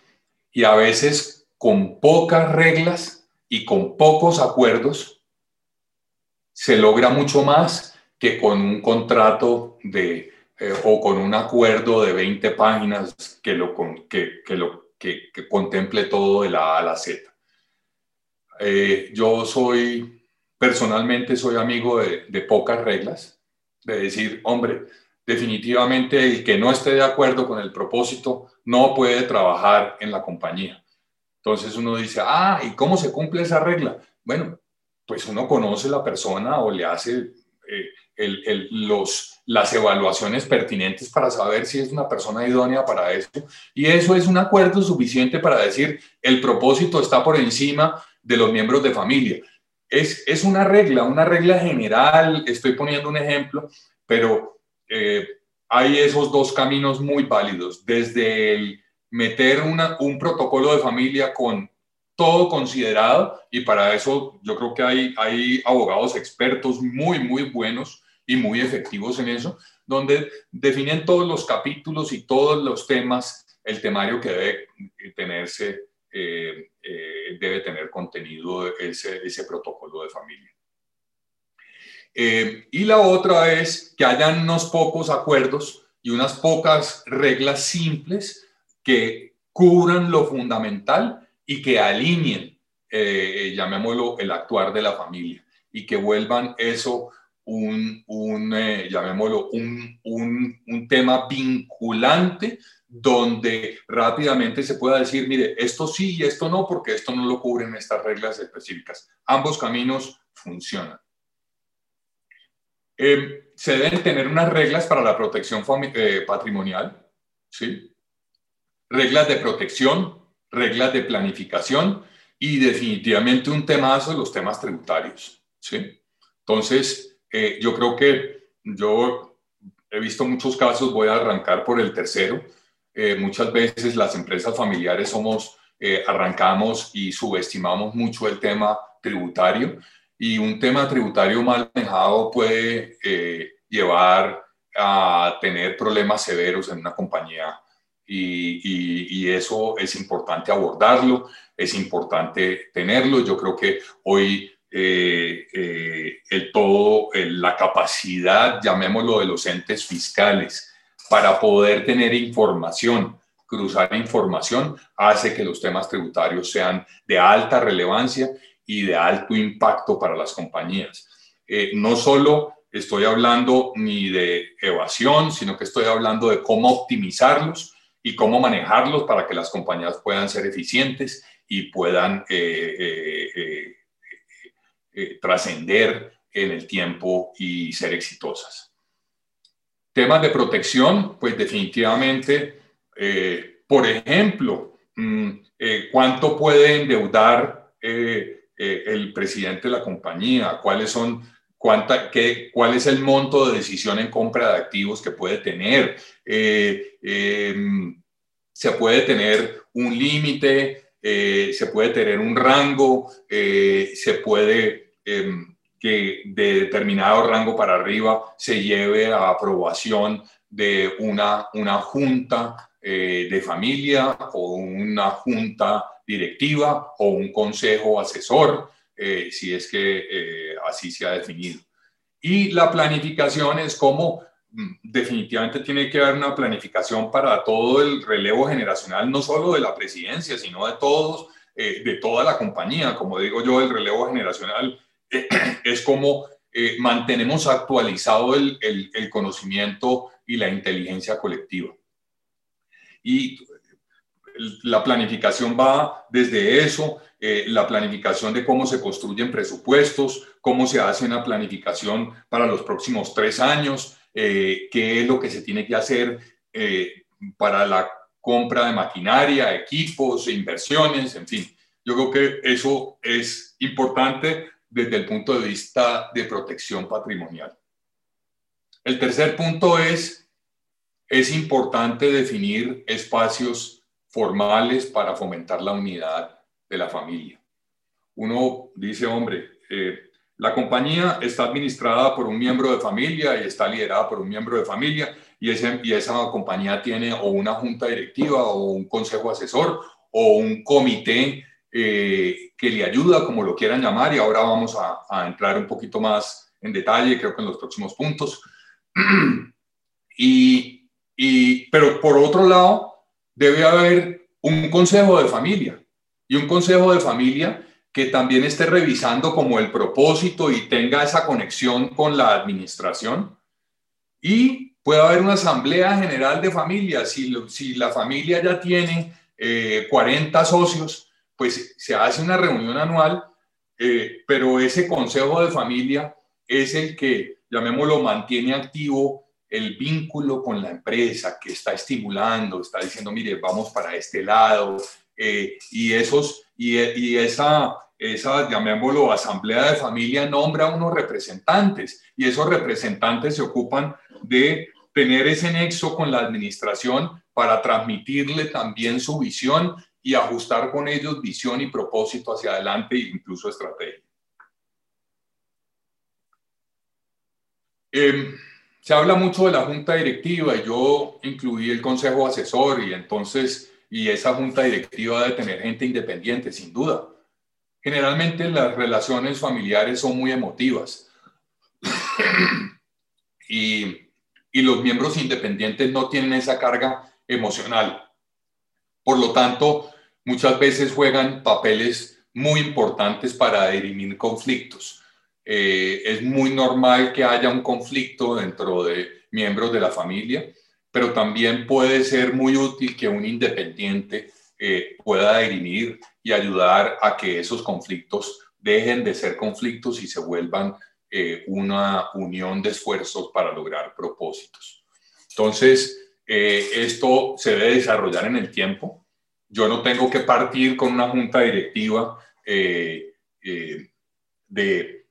y a veces con pocas reglas y con pocos acuerdos se logra mucho más que con un contrato de, eh, o con un acuerdo de 20 páginas que, lo, que, lo, que contemple todo de la A a la Z. Eh, yo soy, personalmente soy amigo de, pocas reglas, de decir, hombre, definitivamente el que no esté de acuerdo con el propósito no puede trabajar en la compañía. Entonces uno dice, ah, ¿y cómo se cumple esa regla? Bueno, pues uno conoce la persona o le hace eh, los, las evaluaciones pertinentes para saber si es una persona idónea para esto. Y eso es un acuerdo suficiente para decir, el propósito está por encima de los miembros de familia. es, es una regla, una regla general, estoy poniendo un ejemplo, pero eh, hay esos dos caminos muy válidos, desde el meter una, un protocolo de familia con todo considerado y para eso yo creo que hay, hay abogados expertos muy, muy buenos y muy efectivos en eso, donde definen todos los capítulos y todos los temas, el temario que debe tenerse, eh, eh, debe tener contenido ese, protocolo de familia. Eh, y la otra es que hayan unos pocos acuerdos y unas pocas reglas simples que cubran lo fundamental y que alineen, llamémoslo, el actuar de la familia y que vuelvan eso un, eh, llamémoslo, un, un, tema vinculante donde rápidamente se pueda decir, mire, esto sí y esto no, porque esto no lo cubren estas reglas específicas. Ambos caminos funcionan. Eh, se deben tener unas reglas para la protección eh, patrimonial, ¿sí? Reglas de protección, reglas de planificación y definitivamente un temazo los temas tributarios, ¿sí? Entonces, eh, yo creo que yo he visto muchos casos, voy a arrancar por el tercero. Eh, muchas veces las empresas familiares somos, eh, arrancamos y subestimamos mucho el tema tributario y un tema tributario mal manejado puede llevar a tener problemas severos en una compañía y, y, eso es importante abordarlo, es importante tenerlo. Yo creo que hoy eh, eh, el todo, la capacidad, llamémoslo, de los entes fiscales para poder tener información, cruzar información, hace que los temas tributarios sean de alta relevancia y de alto impacto para las compañías. Eh, no solo estoy hablando ni de evasión, sino que estoy hablando de cómo optimizarlos y cómo manejarlos para que las compañías puedan ser eficientes y puedan eh, trascender en el tiempo y ser exitosas. Temas de protección, pues definitivamente, eh, por ejemplo, mm, eh, ¿cuánto puede endeudar el presidente de la compañía? ¿Cuáles son, cuánta, qué, ¿Cuál es el monto de decisión en compra de activos que puede tener? Em, ¿Se puede tener un límite? se puede tener un rango, se puede Em, que de determinado rango para arriba se lleve a aprobación de una, una junta eh, de familia o una junta directiva o un consejo asesor, eh, si es que eh, así se ha definido. Y la planificación es como mm, definitivamente tiene que haber una planificación para todo el relevo generacional, no solo de la presidencia, sino de todos, de toda la compañía. Como digo yo, el relevo generacional es como eh, mantenemos actualizado el, el, conocimiento y la inteligencia colectiva. Y la planificación va desde eso, eh, la planificación de cómo se construyen presupuestos, cómo se hace una planificación para los próximos tres años, eh, qué es lo que se tiene que hacer para la compra de maquinaria, equipos, inversiones, en fin. Yo creo que eso es importante desde el punto de vista de protección patrimonial. El tercer punto es, es importante definir espacios formales para fomentar la unidad de la familia. Uno dice, hombre, eh, la compañía está administrada por un miembro de familia y está liderada por un miembro de familia y, ese, y esa compañía tiene o una junta directiva o un consejo asesor o un comité eh, que le ayuda, como lo quieran llamar, y ahora vamos a, entrar un poquito más en detalle, creo que en los próximos puntos. y, y, pero por otro lado, debe haber un consejo de familia y un consejo de familia que también esté revisando como el propósito y tenga esa conexión con la administración. Y puede haber una asamblea general de familia. Si, si la familia ya tiene 40 eh, socios, pues se hace una reunión anual, eh, pero ese consejo de familia es el que, llamémoslo, mantiene activo el vínculo con la empresa, que está estimulando, está diciendo, mire, vamos para este lado, eh, y, esos, y, esa, esa, llamémoslo, asamblea de familia nombra unos representantes y esos representantes se ocupan de tener ese nexo con la administración para transmitirle también su visión y ajustar con ellos visión y propósito hacia adelante e incluso estrategia. Em, se habla mucho de la junta directiva y yo incluí el consejo asesor y entonces, y esa junta directiva debe tener gente independiente, sin duda. Generalmente las relaciones familiares son muy emotivas y, y los miembros independientes no tienen esa carga emocional. Por lo tanto, muchas veces juegan papeles muy importantes para dirimir conflictos. Eh, es muy normal que haya un conflicto dentro de miembros de la familia, pero también puede ser muy útil que un independiente eh, pueda dirimir y ayudar a que esos conflictos dejen de ser conflictos y se vuelvan eh, una unión de esfuerzos para lograr propósitos. Entonces, esto se debe desarrollar en el tiempo yo no tengo que partir con una junta directiva eh, eh, de,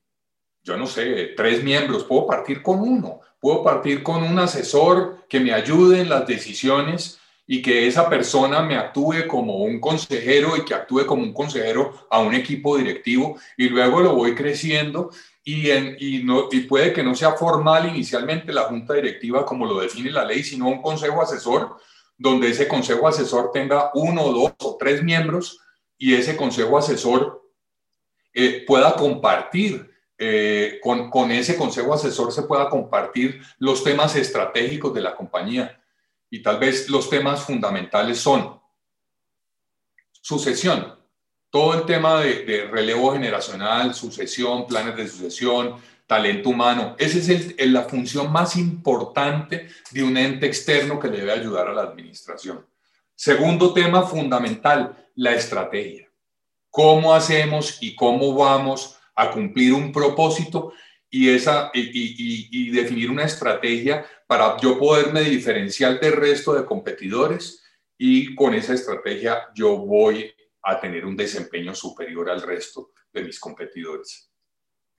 yo no sé, tres miembros, puedo partir con uno, puedo partir con un asesor que me ayude en las decisiones y que esa persona me actúe como un consejero y que actúe como un consejero a un equipo directivo. Y luego lo voy creciendo y, puede que no sea formal inicialmente la junta directiva como lo define la ley, sino un consejo asesor donde ese consejo asesor tenga uno, dos o tres miembros y ese consejo asesor eh, pueda compartir, eh, con, con ese consejo asesor se pueda compartir los temas estratégicos de la compañía. Y tal vez los temas fundamentales son sucesión, todo el tema de, de, relevo generacional, sucesión, planes de sucesión, talento humano. Esa es la función más importante de un ente externo que debe ayudar a la administración. Segundo tema fundamental, la estrategia. ¿Cómo hacemos y cómo vamos a cumplir un propósito y, esa, y, definir una estrategia para yo poderme diferenciar del resto de competidores y con esa estrategia yo voy a tener un desempeño superior al resto de mis competidores.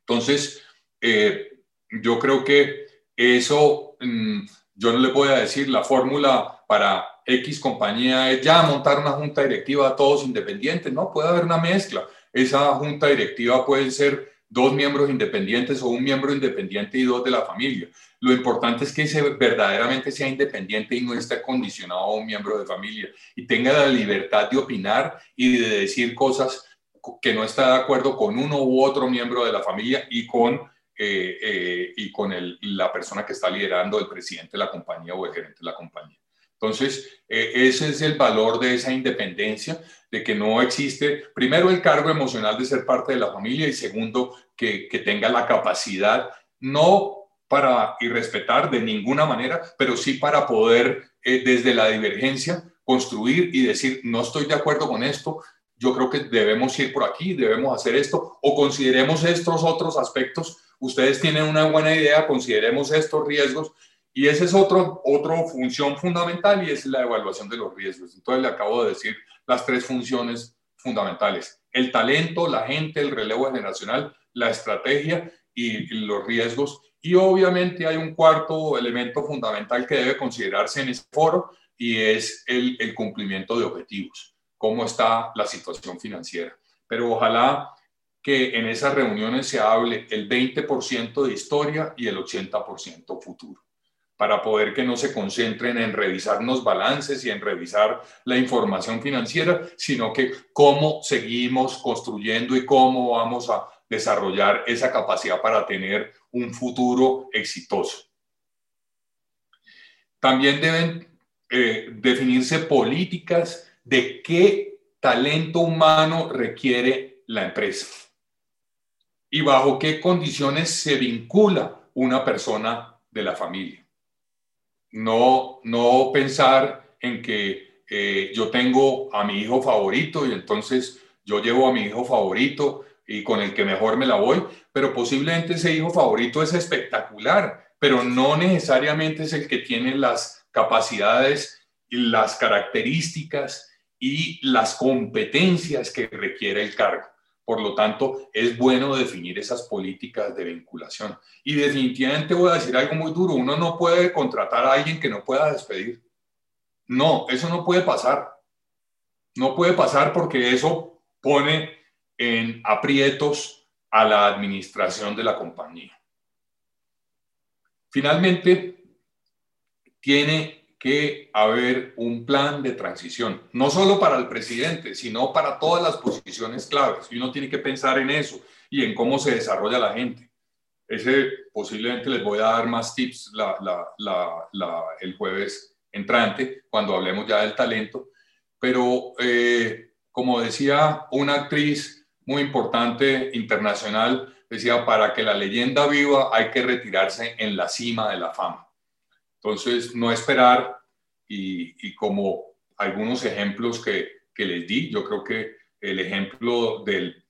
Entonces, eh, yo creo que eso, mm, yo no le voy a decir la fórmula para X compañía es ya montar una junta directiva a todos independientes, no, puede haber una mezcla. Esa junta directiva puede ser dos miembros independientes o un miembro independiente y dos de la familia. Lo importante es que ese verdaderamente sea independiente y no esté condicionado a un miembro de familia y tenga la libertad de opinar y de decir cosas que no está de acuerdo con uno u otro miembro de la familia y con eh, eh, y con el, la persona que está liderando, el presidente de la compañía o el gerente de la compañía. Entonces, eh, ese es el valor de esa independencia, de que no existe, primero, el cargo emocional de ser parte de la familia y segundo, que, que tenga la capacidad, no para irrespetar de ninguna manera, pero sí para poder, desde la divergencia, construir y decir, no estoy de acuerdo con esto, yo creo que debemos ir por aquí, debemos hacer esto, o consideremos estos otros aspectos ustedes tienen una buena idea, consideremos estos riesgos y esa es otra otro función fundamental y es la evaluación de los riesgos. Entonces le acabo de decir las tres funciones fundamentales. El talento, la gente, el relevo generacional, la estrategia y los riesgos. Y obviamente hay un cuarto elemento fundamental que debe considerarse en este foro y es el, el cumplimiento de objetivos. ¿Cómo está la situación financiera? Pero ojalá que en esas reuniones se hable el 20% de historia y el 80% futuro, para poder que no se concentren en revisarnos balances y en revisar la información financiera, sino que cómo seguimos construyendo y cómo vamos a desarrollar esa capacidad para tener un futuro exitoso. También deben eh, definirse políticas de qué talento humano requiere la empresa y bajo qué condiciones se vincula una persona de la familia. No, no pensar en que eh, yo tengo a mi hijo favorito y entonces yo llevo a mi hijo favorito y con el que mejor me la voy, pero posiblemente ese hijo favorito es espectacular, pero no necesariamente es el que tiene las capacidades y las características y las competencias que requiere el cargo. Por lo tanto, es bueno definir esas políticas de vinculación. Y definitivamente voy a decir algo muy duro, uno no puede contratar a alguien que no pueda despedir. No, eso no puede pasar. No puede pasar porque eso pone en aprietos a la administración de la compañía. Finalmente, tiene que haber un plan de transición, no solo para el presidente, sino para todas las posiciones claves. Y uno tiene que pensar en eso y en cómo se desarrolla la gente. Ese posiblemente les voy a dar más tips el jueves entrante, cuando hablemos ya del talento. Pero eh, como decía una actriz muy importante internacional, decía, para que la leyenda viva hay que retirarse en la cima de la fama. Entonces, no esperar y, como algunos ejemplos que, que, les di, yo creo que el ejemplo del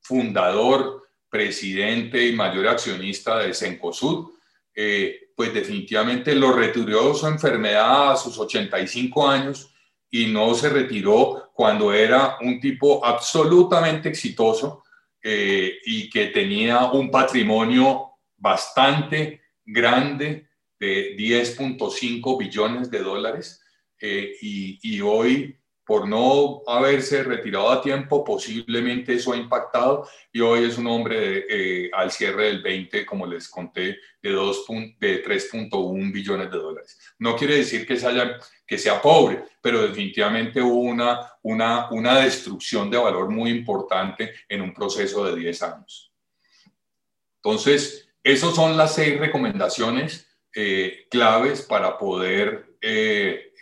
fundador, presidente y mayor accionista de Sencosud, eh, pues definitivamente lo retiró su enfermedad a sus 85 años y no se retiró cuando era un tipo absolutamente exitoso eh, y que tenía un patrimonio bastante grande de 10.5 billones de dólares eh, y, y, hoy por no haberse retirado a tiempo, posiblemente eso ha impactado y hoy es un hombre eh, al cierre del 20, como les conté, de, de 3.1 billones de dólares. No quiere decir que, haya, que sea pobre, pero definitivamente hubo una, una, una destrucción de valor muy importante en un proceso de 10 años. Entonces, esas son las seis recomendaciones eh, claves para poder eh,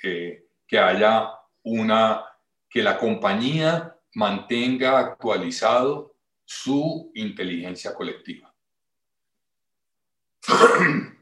que haya una, que la compañía mantenga actualizado su inteligencia colectiva.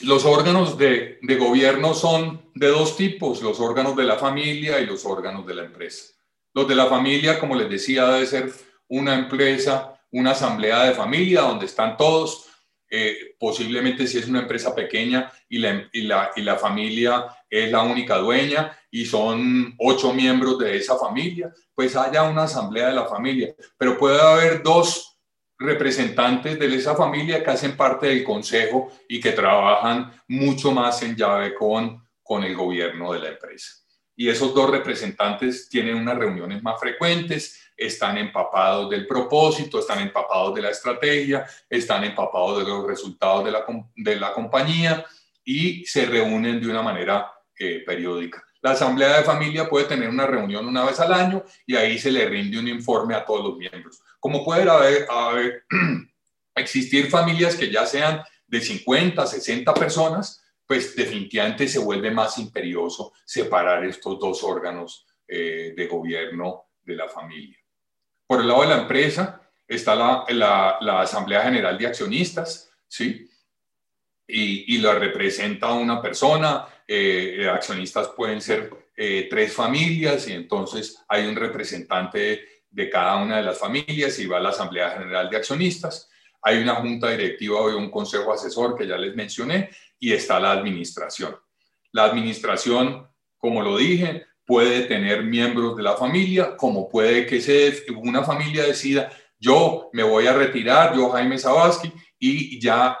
Los órganos de, de, gobierno son de dos tipos, los órganos de la familia y los órganos de la empresa. Los de la familia, como les decía, debe ser una empresa, una asamblea de familia donde están todos, eh, posiblemente si es una empresa pequeña y la, y, la, y la, familia es la única dueña y son ocho miembros de esa familia, pues haya una asamblea de la familia. Pero puede haber dos representantes de esa familia que hacen parte del consejo y que trabajan mucho más en llave con, con el gobierno de la empresa. Y esos dos representantes tienen unas reuniones más frecuentes, están empapados del propósito, están empapados de la estrategia, están empapados de los resultados de la, de la compañía y se reúnen de una manera eh, periódica. La asamblea de familia puede tener una reunión una vez al año y ahí se le rinde un informe a todos los miembros. Como puede haber, haber existir familias que ya sean de 50, 60 personas, pues definitivamente se vuelve más imperioso separar estos dos órganos eh, de gobierno de la familia. Por el lado de la empresa está la, Asamblea General de Accionistas, ¿sí? Y, y la representa una persona, eh, accionistas pueden ser eh, tres familias y entonces hay un representante de cada una de las familias y va a la Asamblea General de Accionistas. Hay una junta directiva o un consejo asesor que ya les mencioné y está la administración. La administración, como lo dije, puede tener miembros de la familia, como puede que se, una familia decida, yo me voy a retirar, yo Jaime Sabaski, y ya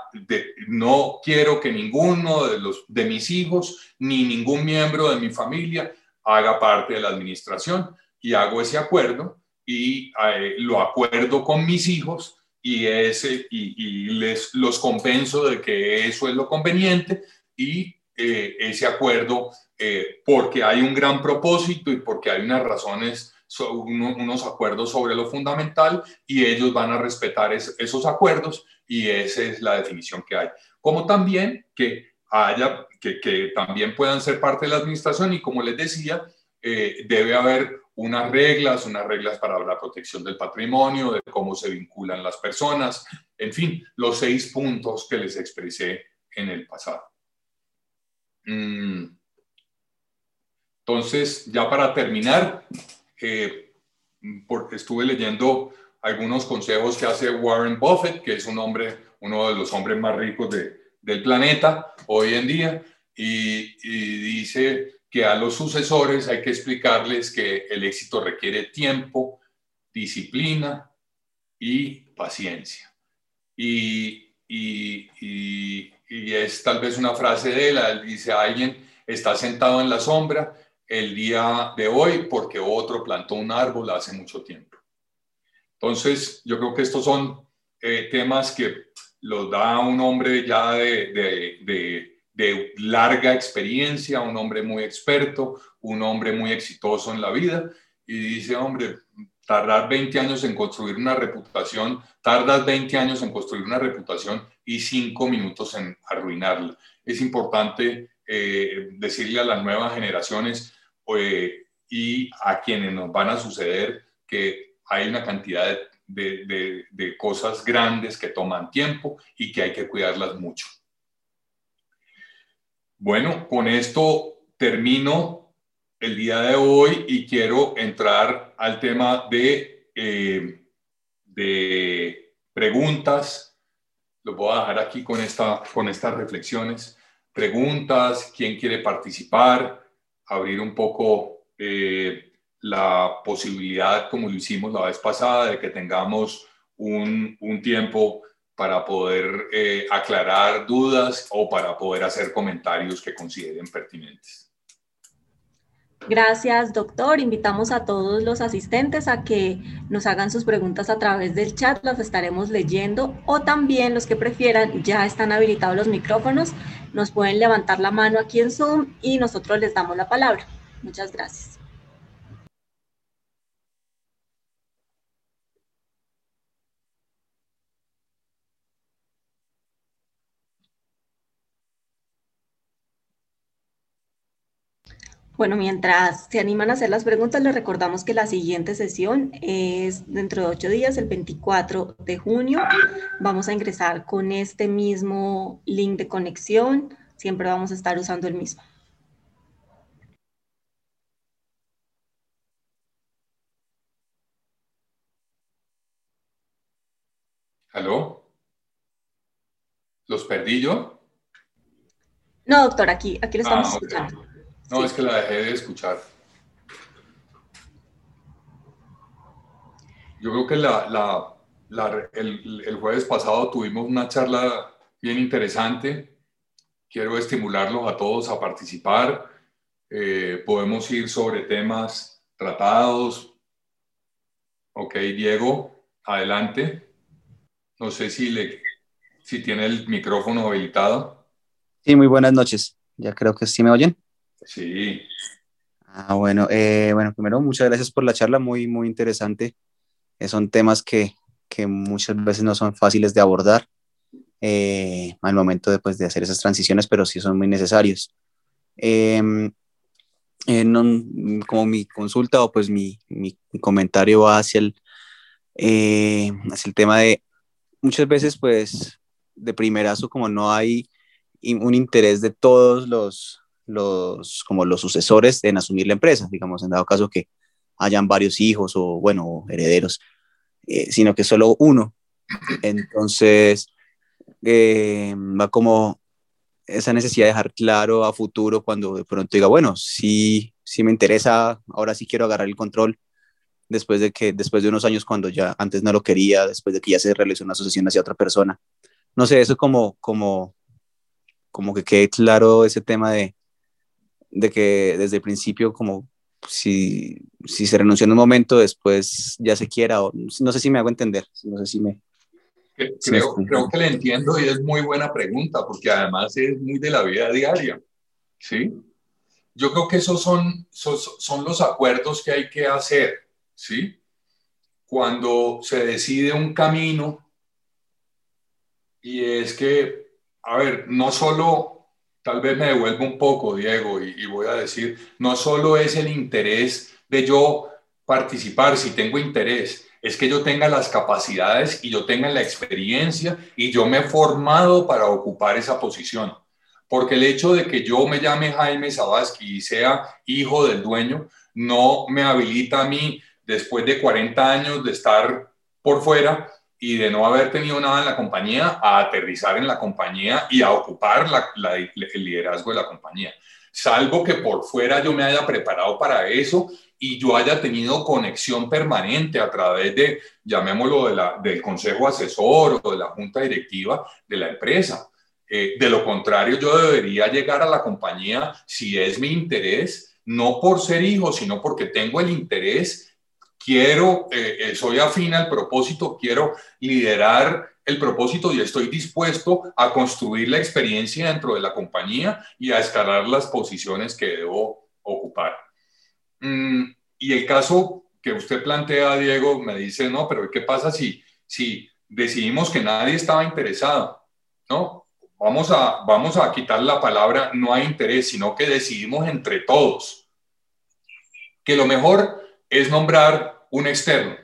no quiero que ninguno de, los, de mis hijos ni ningún miembro de mi familia haga parte de la administración. Y hago ese acuerdo y eh, lo acuerdo con mis hijos y, ese, y, les los compenso de que eso es lo conveniente y eh, ese acuerdo eh, porque hay un gran propósito y porque hay unas razones, unos acuerdos sobre lo fundamental y ellos van a respetar esos acuerdos y esa es la definición que hay. Como también que haya, que, que también puedan ser parte de la administración y como les decía, eh, debe haber unas reglas, unas reglas para la protección del patrimonio, de cómo se vinculan las personas, en fin, los seis puntos que les expresé en el pasado. Mm. Entonces, ya para terminar, eh, porque estuve leyendo algunos consejos que hace Warren Buffett, que es un hombre, uno de los hombres más ricos de, del planeta hoy en día, y, dice que a los sucesores hay que explicarles que el éxito requiere tiempo, disciplina, y paciencia. Y, y, y, y, es tal vez una frase de él, dice, alguien está sentado en la sombra el día de hoy porque otro plantó un árbol hace mucho tiempo. Entonces, yo creo que estos son eh, temas que los da un hombre ya de, larga experiencia, un hombre muy experto, un hombre muy exitoso en la vida, y dice, hombre, tardar 20 años en construir una reputación, tardas 20 años en construir una reputación y 5 minutos en arruinarla. Es importante eh, decirle a las nuevas generaciones eh, y a quienes nos van a suceder que hay una cantidad de de, cosas grandes que toman tiempo y que hay que cuidarlas mucho. Bueno, con esto termino el día de hoy y quiero entrar al tema de, eh, de preguntas. Lo voy a dejar aquí con, esta, con estas reflexiones. Preguntas, quién quiere participar, abrir un poco eh, la posibilidad, como lo hicimos la vez pasada, de que tengamos un, un tiempo para poder eh, aclarar dudas o para poder hacer comentarios que consideren pertinentes. Gracias, doctor. Invitamos a todos los asistentes a que nos hagan sus preguntas a través del chat, las estaremos leyendo o también los que prefieran, ya están habilitados los micrófonos, nos pueden levantar la mano aquí en Zoom y nosotros les damos la palabra. Muchas gracias. Bueno, mientras se animan a hacer las preguntas, les recordamos que la siguiente sesión es dentro de ocho días, el 24 de junio. Vamos a ingresar con este mismo link de conexión. Siempre vamos a estar usando el mismo. ¿Aló? ¿Los perdí yo? No, doctor, aquí, aquí lo estamos ah, escuchando. No, es que la dejé de escuchar. Yo creo que la, el, jueves pasado tuvimos una charla bien interesante. Quiero estimularlos a todos a participar. Eh, podemos ir sobre temas tratados. Ok, Diego, adelante. No sé si, le, si tiene el micrófono habilitado. Sí, muy buenas noches. Ya creo que sí me oyen. Sí. Ah, bueno, eh, bueno, primero muchas gracias por la charla, muy, muy interesante. Eh, son temas que, que, muchas veces no son fáciles de abordar eh, al momento de, pues, de, hacer esas transiciones, pero sí son muy necesarios. Em, como mi consulta o pues mi, mi, comentario va hacia el, hacia el tema de muchas veces pues de primerazo como no hay un interés de todos los, los, como los sucesores en asumir la empresa, digamos, en dado caso que hayan varios hijos o, bueno, herederos, eh, sino que solo uno. Entonces, eh, va como esa necesidad de dejar claro a futuro cuando de pronto diga, bueno, sí, sí me interesa, ahora sí quiero agarrar el control, después de que, después de unos años cuando ya antes no lo quería, después de que ya se realizó una asociación hacia otra persona. No sé, eso como, como, como que quede claro ese tema de, de que desde el principio como si, si se renunció en un momento, después ya se quiera, o, no sé si me hago entender, no sé si me... Creo, creo que le entiendo y es muy buena pregunta, porque además es muy de la vida diaria, ¿sí? Yo creo que esos son, son, son los acuerdos que hay que hacer, ¿sí? Cuando se decide un camino, y es que, a ver, no solo tal vez me devuelvo un poco, Diego, y, voy a decir, no solo es el interés de yo participar, si tengo interés, es que yo tenga las capacidades y yo tenga la experiencia y yo me he formado para ocupar esa posición. Porque el hecho de que yo me llame Jaime Sabaski y sea hijo del dueño, no me habilita a mí, después de 40 años de estar por fuera, y de no haber tenido nada en la compañía a aterrizar en la compañía y a ocupar el liderazgo de la compañía. Salvo que por fuera yo me haya preparado para eso y yo haya tenido conexión permanente a través de, llamémoslo, de la, del consejo asesor o de la junta directiva de la empresa. Eh, de lo contrario, yo debería llegar a la compañía si es mi interés, no por ser hijo, sino porque tengo el interés, quiero, eh, eh, soy afín al propósito, quiero liderar el propósito y estoy dispuesto a construir la experiencia dentro de la compañía y a escalar las posiciones que debo ocupar. Mm, y el caso que usted plantea, Diego, me dice, no, pero ¿qué pasa si, si decidimos que nadie estaba interesado? ¿No? vamos a, vamos a quitar la palabra no hay interés, sino que decidimos entre todos que lo mejor es nombrar un externo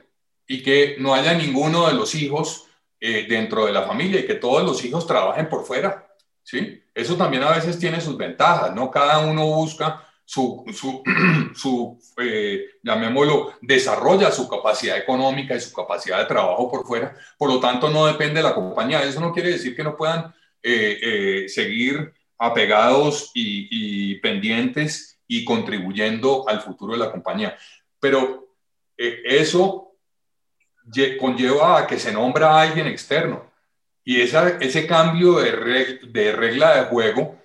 y que no haya ninguno de los hijos eh, dentro de la familia y que todos los hijos trabajen por fuera. ¿sí? Eso también a veces tiene sus ventajas, ¿no? Cada uno busca su, su, su eh, llamémoslo, desarrolla su capacidad económica y su capacidad de trabajo por fuera. Por lo tanto, no depende de la compañía. Eso no quiere decir que no puedan eh, seguir apegados y, pendientes y contribuyendo al futuro de la compañía. Pero eh, eso conlleva a que se nombra a alguien externo. Y esa, ese cambio de, de regla de juego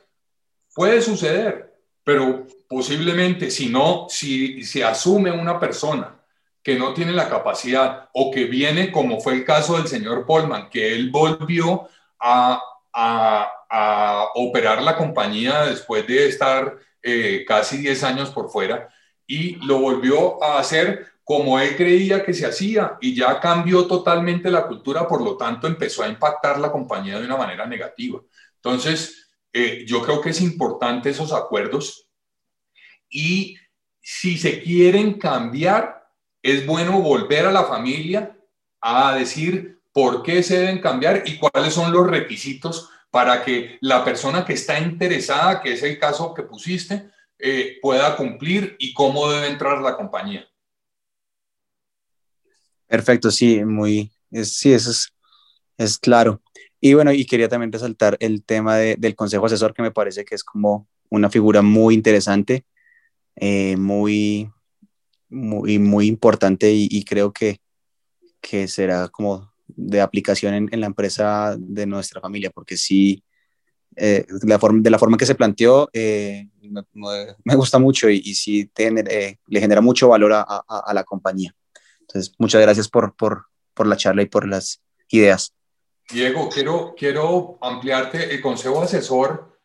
puede suceder, pero posiblemente si no, si se asume una persona que no tiene la capacidad o que viene, como fue el caso del señor Polman, que él volvió a a, operar la compañía después de estar eh, casi 10 años por fuera y lo volvió a hacer como él creía que se hacía y ya cambió totalmente la cultura, por lo tanto empezó a impactar la compañía de una manera negativa. Entonces, eh, yo creo que es importante esos acuerdos y si se quieren cambiar, es bueno volver a la familia a decir, por qué se deben cambiar y cuáles son los requisitos para que la persona que está interesada, que es el caso que pusiste, eh, pueda cumplir y cómo debe entrar la compañía. Perfecto, sí, muy, sí, eso es, es, claro. Y bueno, y quería también resaltar el tema del consejo asesor, que me parece que es como una figura muy interesante, eh, muy, muy, muy importante y creo que, que será como de aplicación en, la empresa de nuestra familia, porque sí, eh, la forma, de la forma que se planteó, eh, me, gusta mucho y, y sí eh, le genera mucho valor a, a, la compañía. Entonces, muchas gracias por, por, por, la charla y por las ideas. Diego, quiero, quiero ampliarte el consejo asesor.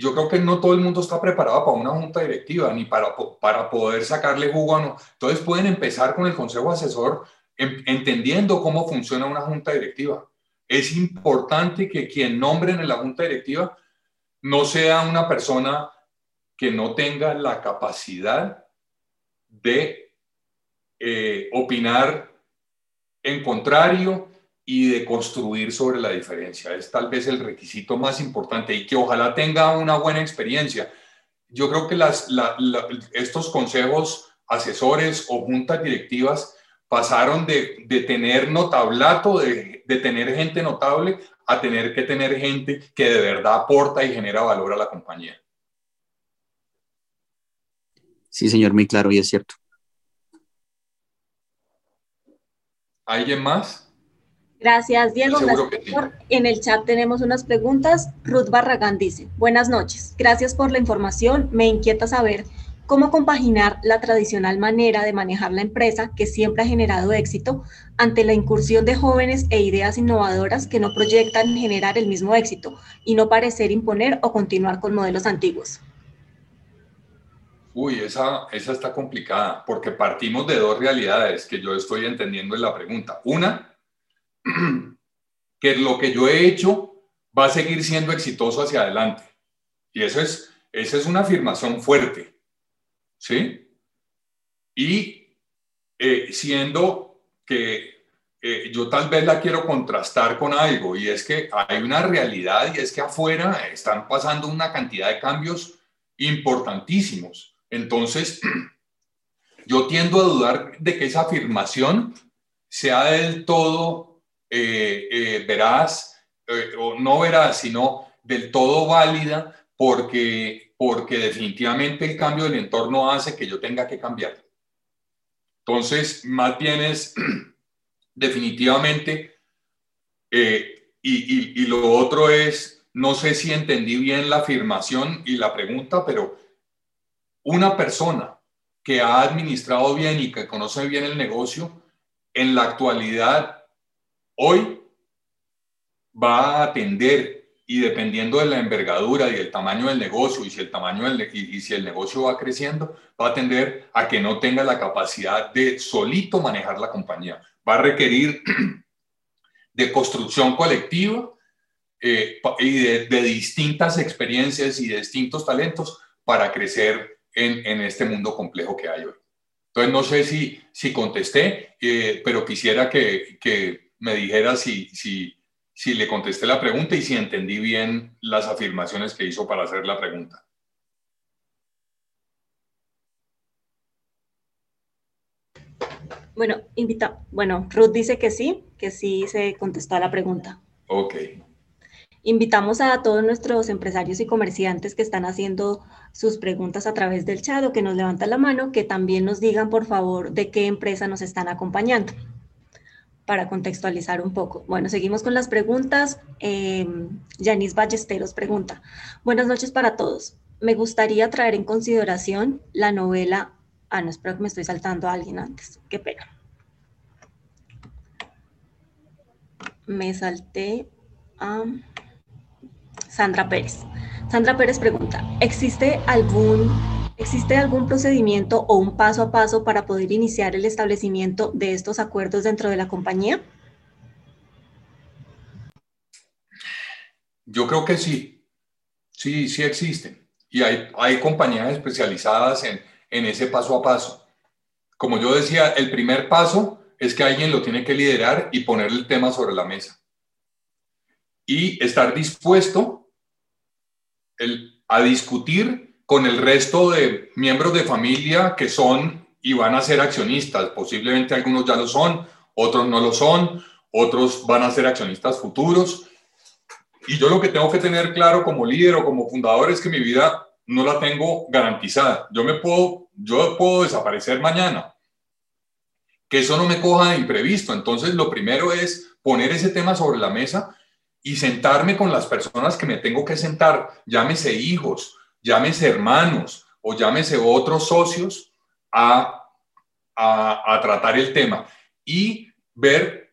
yo creo que no todo el mundo está preparado para una junta directiva ni para, para poder sacarle jugo a no. Entonces pueden empezar con el consejo asesor entendiendo cómo funciona una junta directiva. Es importante que quien nombren en la junta directiva no sea una persona que no tenga la capacidad de eh, opinar en contrario y de construir sobre la diferencia. Es tal vez el requisito más importante y que ojalá tenga una buena experiencia. Yo creo que estos consejos asesores o juntas directivas pasaron de, de tener notablato, de, de, tener gente notable, a tener que tener gente que de verdad aporta y genera valor a la compañía. Sí, señor, muy claro y es cierto. ¿Alguien más? Gracias, Diego. En el chat tenemos unas preguntas. Ruth Barragán dice, buenas noches. Gracias por la información. Me inquieta saber cómo compaginar la tradicional manera de manejar la empresa que siempre ha generado éxito ante la incursión de jóvenes e ideas innovadoras que no proyectan generar el mismo éxito y no parecer imponer o continuar con modelos antiguos. Uy, esa, esa está complicada porque partimos de dos realidades que yo estoy entendiendo en la pregunta. Una, que lo que yo he hecho va a seguir siendo exitoso hacia adelante. Y eso es, esa es una afirmación fuerte ¿sí? Y eh, siendo que eh, yo tal vez la quiero contrastar con algo, y es que hay una realidad y es que afuera están pasando una cantidad de cambios importantísimos. Entonces, yo tiendo a dudar de que esa afirmación sea del todo eh, veraz, o no veraz, sino del todo válida, porque porque definitivamente el cambio del entorno hace que yo tenga que cambiar. Entonces, más bien es definitivamente, eh, y, y lo otro es, no sé si entendí bien la afirmación y la pregunta, pero una persona que ha administrado bien y que conoce bien el negocio, en la actualidad, hoy va a atender y dependiendo de la envergadura y el tamaño del negocio y si el tamaño del, y, si el negocio va creciendo, va a tender a que no tenga la capacidad de solito manejar la compañía. Va a requerir de construcción colectiva eh, y de, distintas experiencias y de distintos talentos para crecer en, en, este mundo complejo que hay hoy. Entonces, no sé si, si contesté, eh, pero quisiera que, que me dijera si, si si le contesté la pregunta y si entendí bien las afirmaciones que hizo para hacer la pregunta. Bueno, invita, bueno, Ruth dice que sí, que sí se contestó a la pregunta. Ok. Invitamos a todos nuestros empresarios y comerciantes que están haciendo sus preguntas a través del chat o que nos levantan la mano, que también nos digan, por favor, de qué empresa nos están acompañando para contextualizar un poco. Bueno, seguimos con las preguntas. Yanis Ballesteros pregunta, buenas noches para todos. Me gustaría traer en consideración la novela, ah, no, espero que me estoy saltando a alguien antes, qué pena. Me salté a Sandra Pérez. Sandra Pérez pregunta, ¿existe algún ¿Existe algún procedimiento o un paso a paso para poder iniciar el establecimiento de estos acuerdos dentro de la compañía? Yo creo que sí, sí, sí existen. Y hay, hay compañías especializadas en, en ese paso a paso. Como yo decía, el primer paso es que alguien lo tiene que liderar y poner el tema sobre la mesa. Y estar dispuesto el, a discutir con el resto de miembros de familia que son y van a ser accionistas. Posiblemente algunos ya lo son, otros no lo son, otros van a ser accionistas futuros. Y yo lo que tengo que tener claro como líder o como fundador es que mi vida no la tengo garantizada. Yo me puedo, yo puedo desaparecer mañana. Que eso no me coja de imprevisto. Entonces, lo primero es poner ese tema sobre la mesa y sentarme con las personas que me tengo que sentar, llámese hijos, llámese hermanos o llámese otros socios, a, a, tratar el tema. Y ver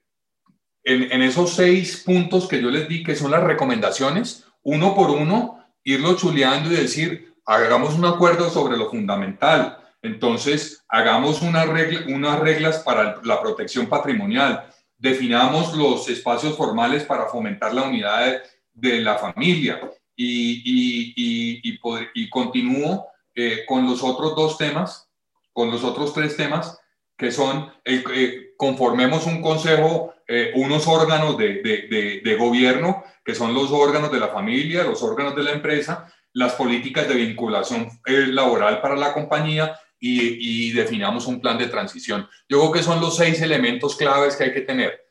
en, en, esos seis puntos que yo les di, que son las recomendaciones, uno por uno, irlo chuleando y decir, hagamos un acuerdo sobre lo fundamental. Entonces, hagamos una regla, unas reglas para la protección patrimonial, definamos los espacios formales para fomentar la unidad de la familia, y, y, y, continúo eh, con los otros dos temas, con los otros tres temas, que son, eh, conformemos un consejo, eh, unos órganos de, de, de, gobierno, que son los órganos de la familia, los órganos de la empresa, las políticas de vinculación laboral para la compañía y, y, definamos un plan de transición. Yo creo que son los seis elementos claves que hay que tener.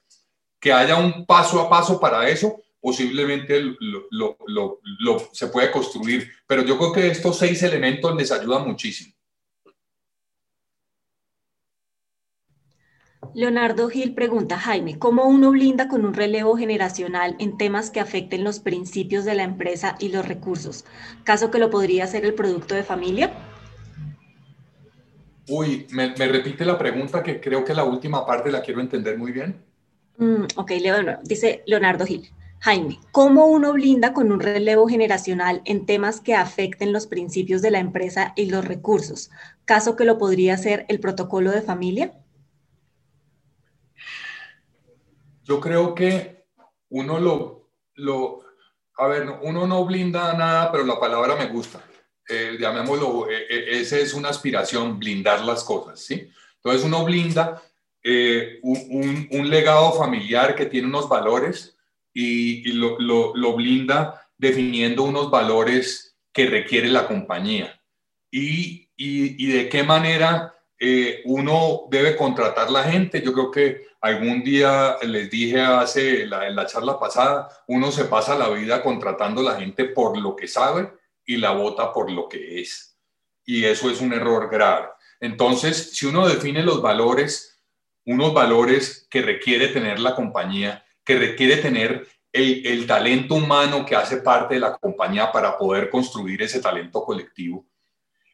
Que haya un paso a paso para eso posiblemente lo, se puede construir. Pero yo creo que estos seis elementos les ayudan muchísimo. Leonardo Gil pregunta, Jaime, ¿cómo uno blinda con un relevo generacional en temas que afecten los principios de la empresa y los recursos? ¿Caso que lo podría ser el producto de familia? Uy, me, repite la pregunta que creo que la última parte la quiero entender muy bien. Mm, ok, Leonardo, dice Leonardo Gil. Jaime, ¿cómo uno blinda con un relevo generacional en temas que afecten los principios de la empresa y los recursos? Caso que lo podría ser el protocolo de familia. Yo creo que uno lo, lo a ver, uno no blinda nada, pero la palabra me gusta. Eh, llamémoslo, eh, eh, esa es una aspiración, blindar las cosas, ¿sí? Entonces uno blinda un, un legado familiar que tiene unos valores, y, lo, lo, blinda definiendo unos valores que requiere la compañía y, y, de qué manera eh, uno debe contratar la gente. Yo creo que algún día les dije hace la, en la charla pasada, uno se pasa la vida contratando la gente por lo que sabe y la vota por lo que es. Y eso es un error grave. Entonces, si uno define los valores, unos valores que requiere tener la compañía, requiere tener el, el, talento humano que hace parte de la compañía para poder construir ese talento colectivo.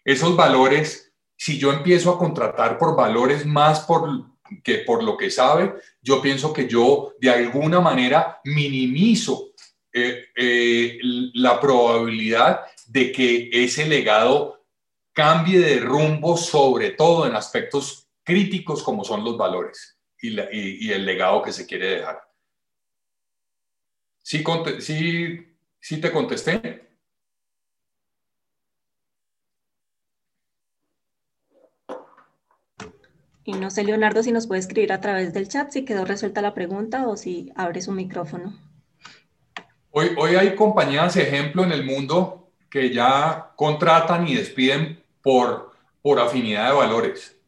Esos valores, si yo empiezo a contratar por valores más por, que por lo que sabe, yo pienso que yo de alguna manera minimizo eh, eh, la probabilidad de que ese legado cambie de rumbo, sobre todo en aspectos críticos como son los valores y, y, el legado que se quiere dejar. ¿Sí, sí, sí te contesté? Y no sé, Leonardo, si nos puede escribir a través del chat si quedó resuelta la pregunta o si abre su micrófono. Hoy, hoy hay compañías, ejemplo, en el mundo que ya contratan y despiden por, por afinidad de valores.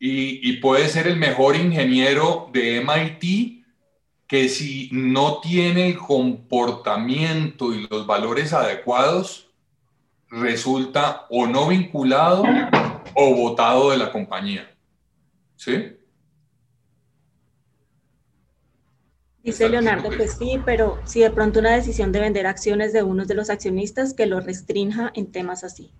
Y, y puede ser el mejor ingeniero de MIT que si no tiene el comportamiento y los valores adecuados, resulta o no vinculado o votado de la compañía. ¿Sí? Dice Leonardo que sí, pero si de pronto una decisión de vender acciones de uno de los accionistas que lo restrinja en temas así.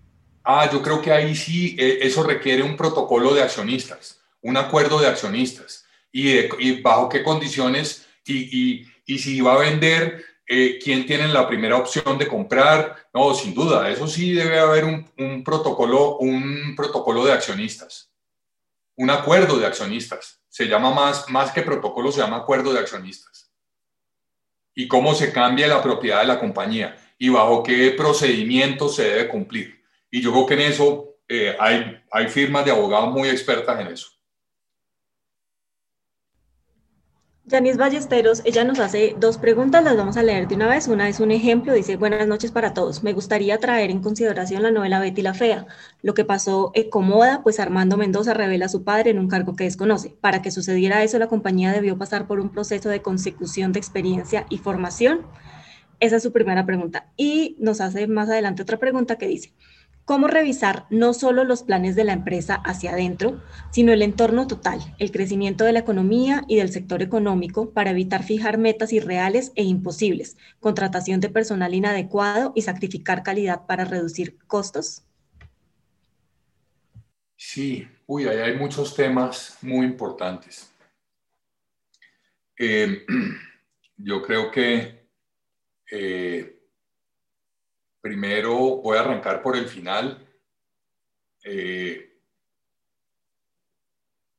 Ah, yo creo que ahí sí, eh, eso requiere un protocolo de accionistas, un acuerdo de accionistas y, bajo qué condiciones y, y si va a vender eh, quién tiene la primera opción de comprar. No, sin duda, eso sí debe haber un, protocolo, un protocolo de accionistas, un acuerdo de accionistas. Se llama más, más que protocolo, se llama acuerdo de accionistas. Y cómo se cambia la propiedad de la compañía y bajo qué procedimiento se debe cumplir. Y yo creo que en eso eh, hay, hay firmas de abogados muy expertas en eso. Janice Ballesteros, ella nos hace dos preguntas, las vamos a leer de una vez. Una es un ejemplo, dice, buenas noches para todos. Me gustaría traer en consideración la novela Betty la Fea. Lo que pasó Ecomoda, pues Armando Mendoza revela a su padre en un cargo que desconoce. Para que sucediera eso, la compañía debió pasar por un proceso de consecución de experiencia y formación. Esa es su primera pregunta. Y nos hace más adelante otra pregunta que dice, cómo revisar no solo los planes de la empresa hacia adentro, sino el entorno total, el crecimiento de la economía y del sector económico para evitar fijar metas irreales e imposibles, contratación de personal inadecuado y sacrificar calidad para reducir costos? Sí, uy, ahí hay muchos temas muy importantes. Eh, yo creo que eh, Primero voy a arrancar por el final. Eh,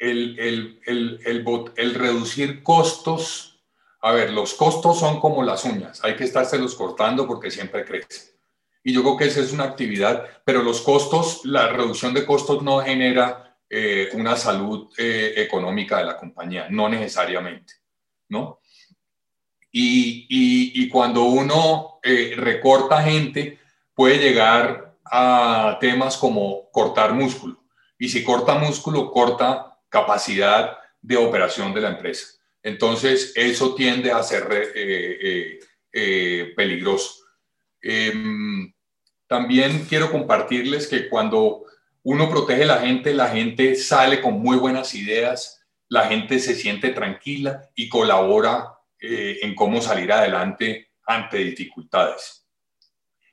el, el, reducir costos, a ver, los costos son como las uñas, hay que estárselos cortando porque siempre crece. Y yo creo que esa es una actividad, pero los costos, la reducción de costos no genera eh, una salud eh, económica de la compañía, no necesariamente, ¿no? Y, cuando uno eh, recorta gente, puede llegar a temas como cortar músculo. Y si corta músculo, corta capacidad de operación de la empresa. Entonces, eso tiende a ser eh, eh, peligroso. Em, también quiero compartirles que cuando uno protege a la gente, la gente sale con muy buenas ideas, la gente se siente tranquila y colabora eh, en cómo salir adelante ante dificultades.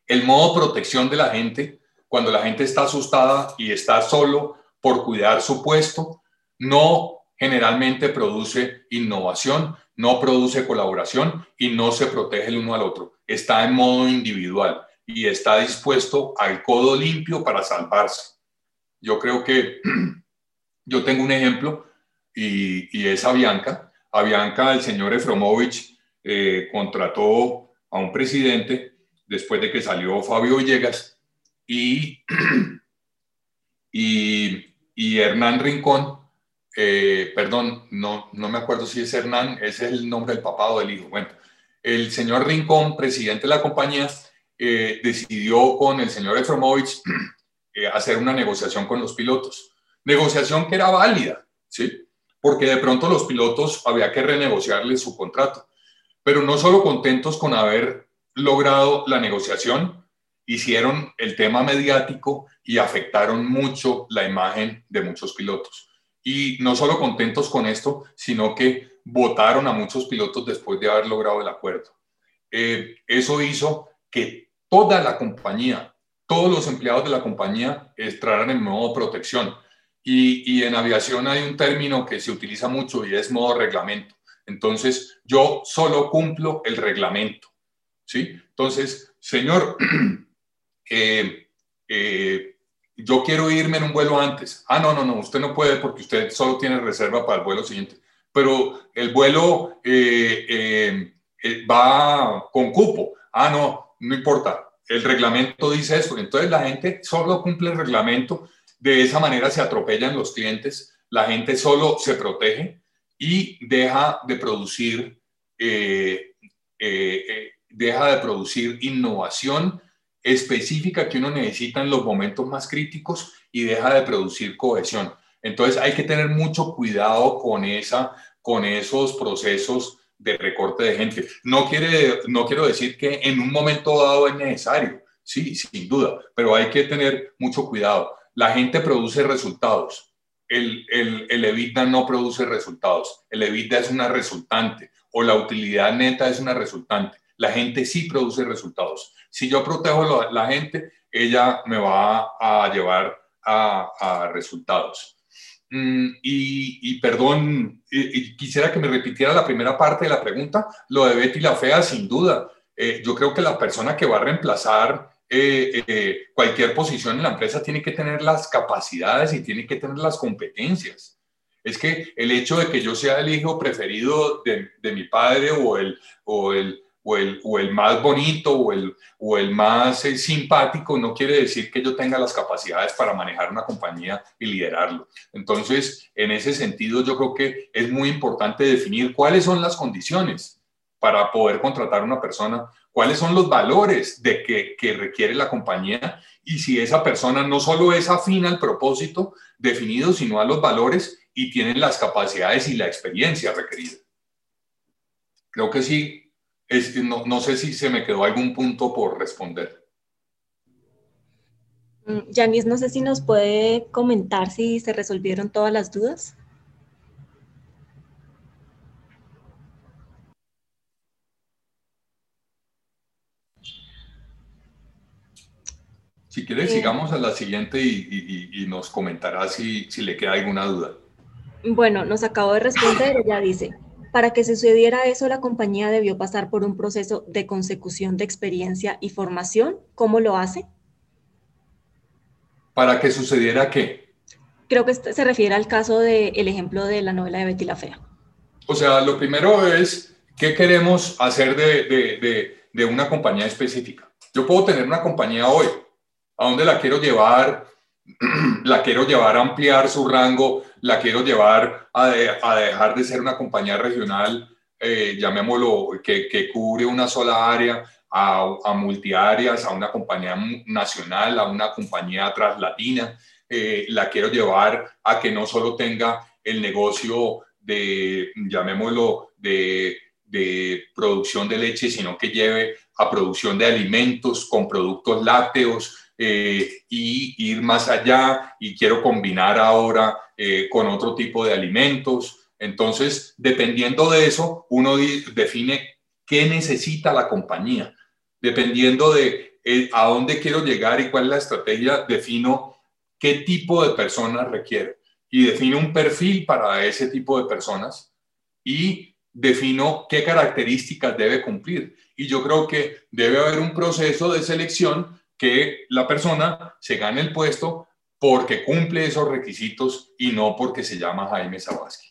El modo protección de la gente, cuando la gente está asustada y está solo por cuidar su puesto, no generalmente produce innovación, no produce colaboración y no se protege el uno al otro. Está en modo individual y está dispuesto al codo limpio para salvarse. Yo creo que yo tengo un ejemplo y, y es a Bianca. Bianca, el señor Efromovich eh, contrató a un presidente después de que salió Fabio Villegas y, y, Hernán Rincón, eh, perdón, no, no me acuerdo si es Hernán, ese es el nombre del papá o del hijo. Bueno, el señor Rincón, presidente de la compañía, eh, decidió con el señor Efromovich hacer una negociación con los pilotos. Negociación que era válida, ¿sí? Porque de pronto los pilotos había que renegociarles su contrato. Pero no solo contentos con haber logrado la negociación, hicieron el tema mediático y afectaron mucho la imagen de muchos pilotos. Y no solo contentos con esto, sino que votaron a muchos pilotos después de haber logrado el acuerdo. Eh, eso hizo que toda la compañía, todos los empleados de la compañía entraran en modo protección. Y, y en aviación hay un término que se utiliza mucho y es modo reglamento. Entonces, yo solo cumplo el reglamento. ¿sí? Entonces, señor, eh, eh, yo quiero irme en un vuelo antes. Ah, no, no, no, usted no puede porque usted solo tiene reserva para el vuelo siguiente. Pero el vuelo eh, va con cupo. Ah, no, no importa. El reglamento dice eso. Entonces la gente solo cumple el reglamento. De esa manera se atropellan los clientes. La gente solo se protege y deja de producir, deja de producir innovación específica que uno necesita en los momentos más críticos y deja de producir cohesión. Entonces hay que tener mucho cuidado con, esa, con esos procesos de recorte de gente. No, quiere, no quiero decir que en un momento dado es necesario, sí, sin duda, pero hay que tener mucho cuidado. La gente produce resultados. El, el, el EBITDA no produce resultados. El EBITDA es una resultante o la utilidad neta es una resultante. La gente sí produce resultados. Si yo protejo a la gente, ella me va a llevar a, resultados. Mm, y, perdón, quisiera que me repitiera la primera parte de la pregunta. Lo de Betty la Fea, sin duda. Eh, yo creo que la persona que va a reemplazar eh, eh, cualquier posición en la empresa tiene que tener las capacidades y tiene que tener las competencias. Es que el hecho de que yo sea el hijo preferido de, mi padre o el, o el, o el, más bonito o el, o el más eh, simpático no quiere decir que yo tenga las capacidades para manejar una compañía y liderarlo. Entonces, en ese sentido, yo creo que es muy importante definir cuáles son las condiciones para poder contratar una persona, cuáles son los valores de que, requiere la compañía y si esa persona no solo es afín al propósito definido, sino a los valores y tiene las capacidades y la experiencia requerida. Creo que sí, no, no, sé si se me quedó algún punto por responder. Janice, mm, no sé si nos puede comentar si se resolvieron todas las dudas. Si quiere, sigamos a la siguiente y, nos comentará si, si le queda alguna duda. Bueno, nos acabo de responder, ella dice, para que sucediera eso, la compañía debió pasar por un proceso de consecución de experiencia y formación. ¿Cómo lo hace? ¿Para que sucediera qué? Creo que se refiere al caso del ejemplo de la novela de Betty la Fea. O sea, lo primero es, ¿qué queremos hacer de, de una compañía específica? Yo puedo tener una compañía hoy. ¿A dónde la quiero llevar? la quiero llevar a ampliar su rango, la quiero llevar a, dejar de ser una compañía regional, eh, llamémoslo, que, que, cubre una sola área, a, a, multiáreas, a una compañía nacional, a una compañía traslatina. Eh, la quiero llevar a que no solo tenga el negocio de, llamémoslo, de, de producción de leche, sino que lleve a producción de alimentos con productos lácteos, eh, y ir más allá y quiero combinar ahora eh, con otro tipo de alimentos. Entonces, dependiendo de eso, uno define qué necesita la compañía. Dependiendo de eh, a dónde quiero llegar y cuál es la estrategia, defino qué tipo de personas requiero y defino un perfil para ese tipo de personas y defino qué características debe cumplir. Y yo creo que debe haber un proceso de selección que la persona se gane el puesto porque cumple esos requisitos y no porque se llama Jaime Sabaski.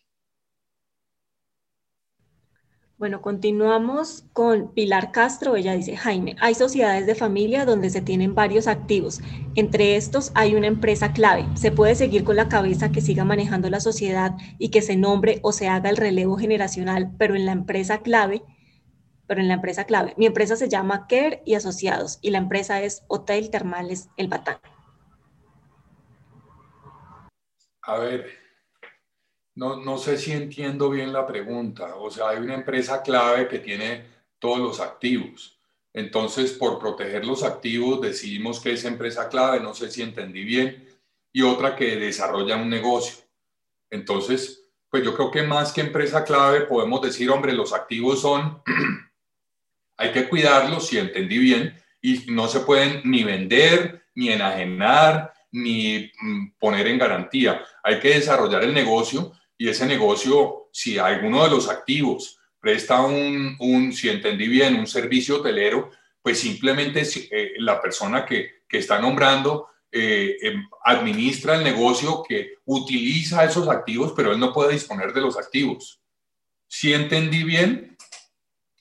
Bueno, continuamos con Pilar Castro. Ella dice, Jaime, hay sociedades de familia donde se tienen varios activos. Entre estos hay una empresa clave. ¿Se puede seguir con la cabeza que siga manejando la sociedad y que se nombre o se haga el relevo generacional, pero en la empresa clave pero en la empresa clave. Mi empresa se llama Care y Asociados y la empresa es Hotel Termales El Batán. A ver, no, no sé si entiendo bien la pregunta. O sea, hay una empresa clave que tiene todos los activos. Entonces, por proteger los activos, decidimos que es empresa clave, no sé si entendí bien, y otra que desarrolla un negocio. Entonces, pues yo creo que más que empresa clave podemos decir, hombre, los activos son, hay que cuidarlos, si entendí bien, y no se pueden ni vender, ni enajenar, ni mm, poner en garantía. Hay que desarrollar el negocio y ese negocio, si alguno de los activos presta un, un si entendí bien, un servicio hotelero, pues simplemente eh, la persona que, que, está nombrando eh, em, administra el negocio que utiliza esos activos, pero él no puede disponer de los activos. Si entendí bien,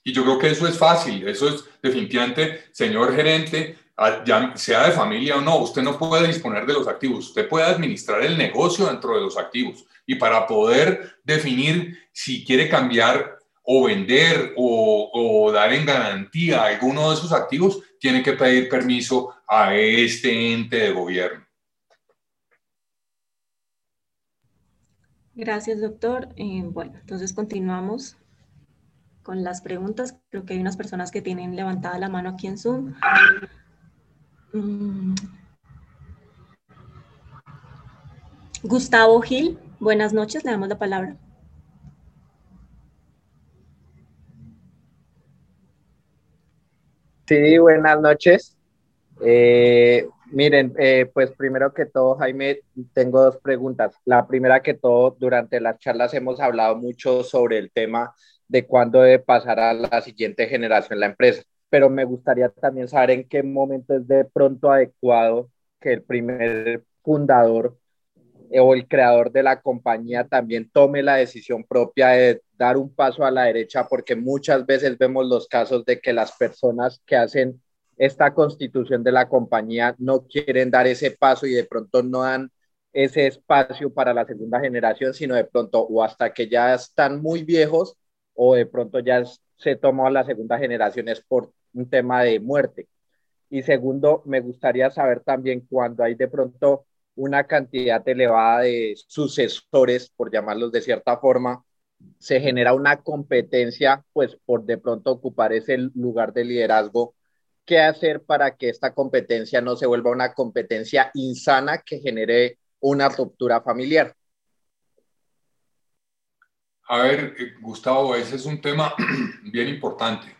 y yo creo que eso es fácil, eso es definitivamente, señor gerente, ya sea de familia o no, usted no puede disponer de los activos, usted puede administrar el negocio dentro de los activos. Y para poder definir si quiere cambiar o vender o, dar en garantía alguno de esos activos, tiene que pedir permiso a este ente de gobierno. Gracias, doctor. Eh, bueno, entonces continuamos con las preguntas. Creo que hay unas personas que tienen levantada la mano aquí en Zoom. Mm. Gustavo Gil, buenas noches, le damos la palabra. Sí, buenas noches. Eh, miren, eh, pues primero que todo, Jaime, tengo dos preguntas. La primera que todo, durante las charlas hemos hablado mucho sobre el tema de cuándo debe pasar a la siguiente generación la empresa. Pero me gustaría también saber en qué momento es de pronto adecuado que el primer fundador eh, o el creador de la compañía también tome la decisión propia de dar un paso a la derecha, porque muchas veces vemos los casos de que las personas que hacen esta constitución de la compañía no quieren dar ese paso y de pronto no dan ese espacio para la segunda generación, sino de pronto o hasta que ya están muy viejos o de pronto ya se tomó a la segunda generación es por un tema de muerte. Y segundo, me gustaría saber también cuando hay de pronto una cantidad elevada de sucesores, por llamarlos de cierta forma, se genera una competencia, pues por de pronto ocupar ese lugar de liderazgo. ¿Qué hacer para que esta competencia no se vuelva una competencia insana que genere una ruptura familiar? A ver, eh, Gustavo, ese es un tema bien importante.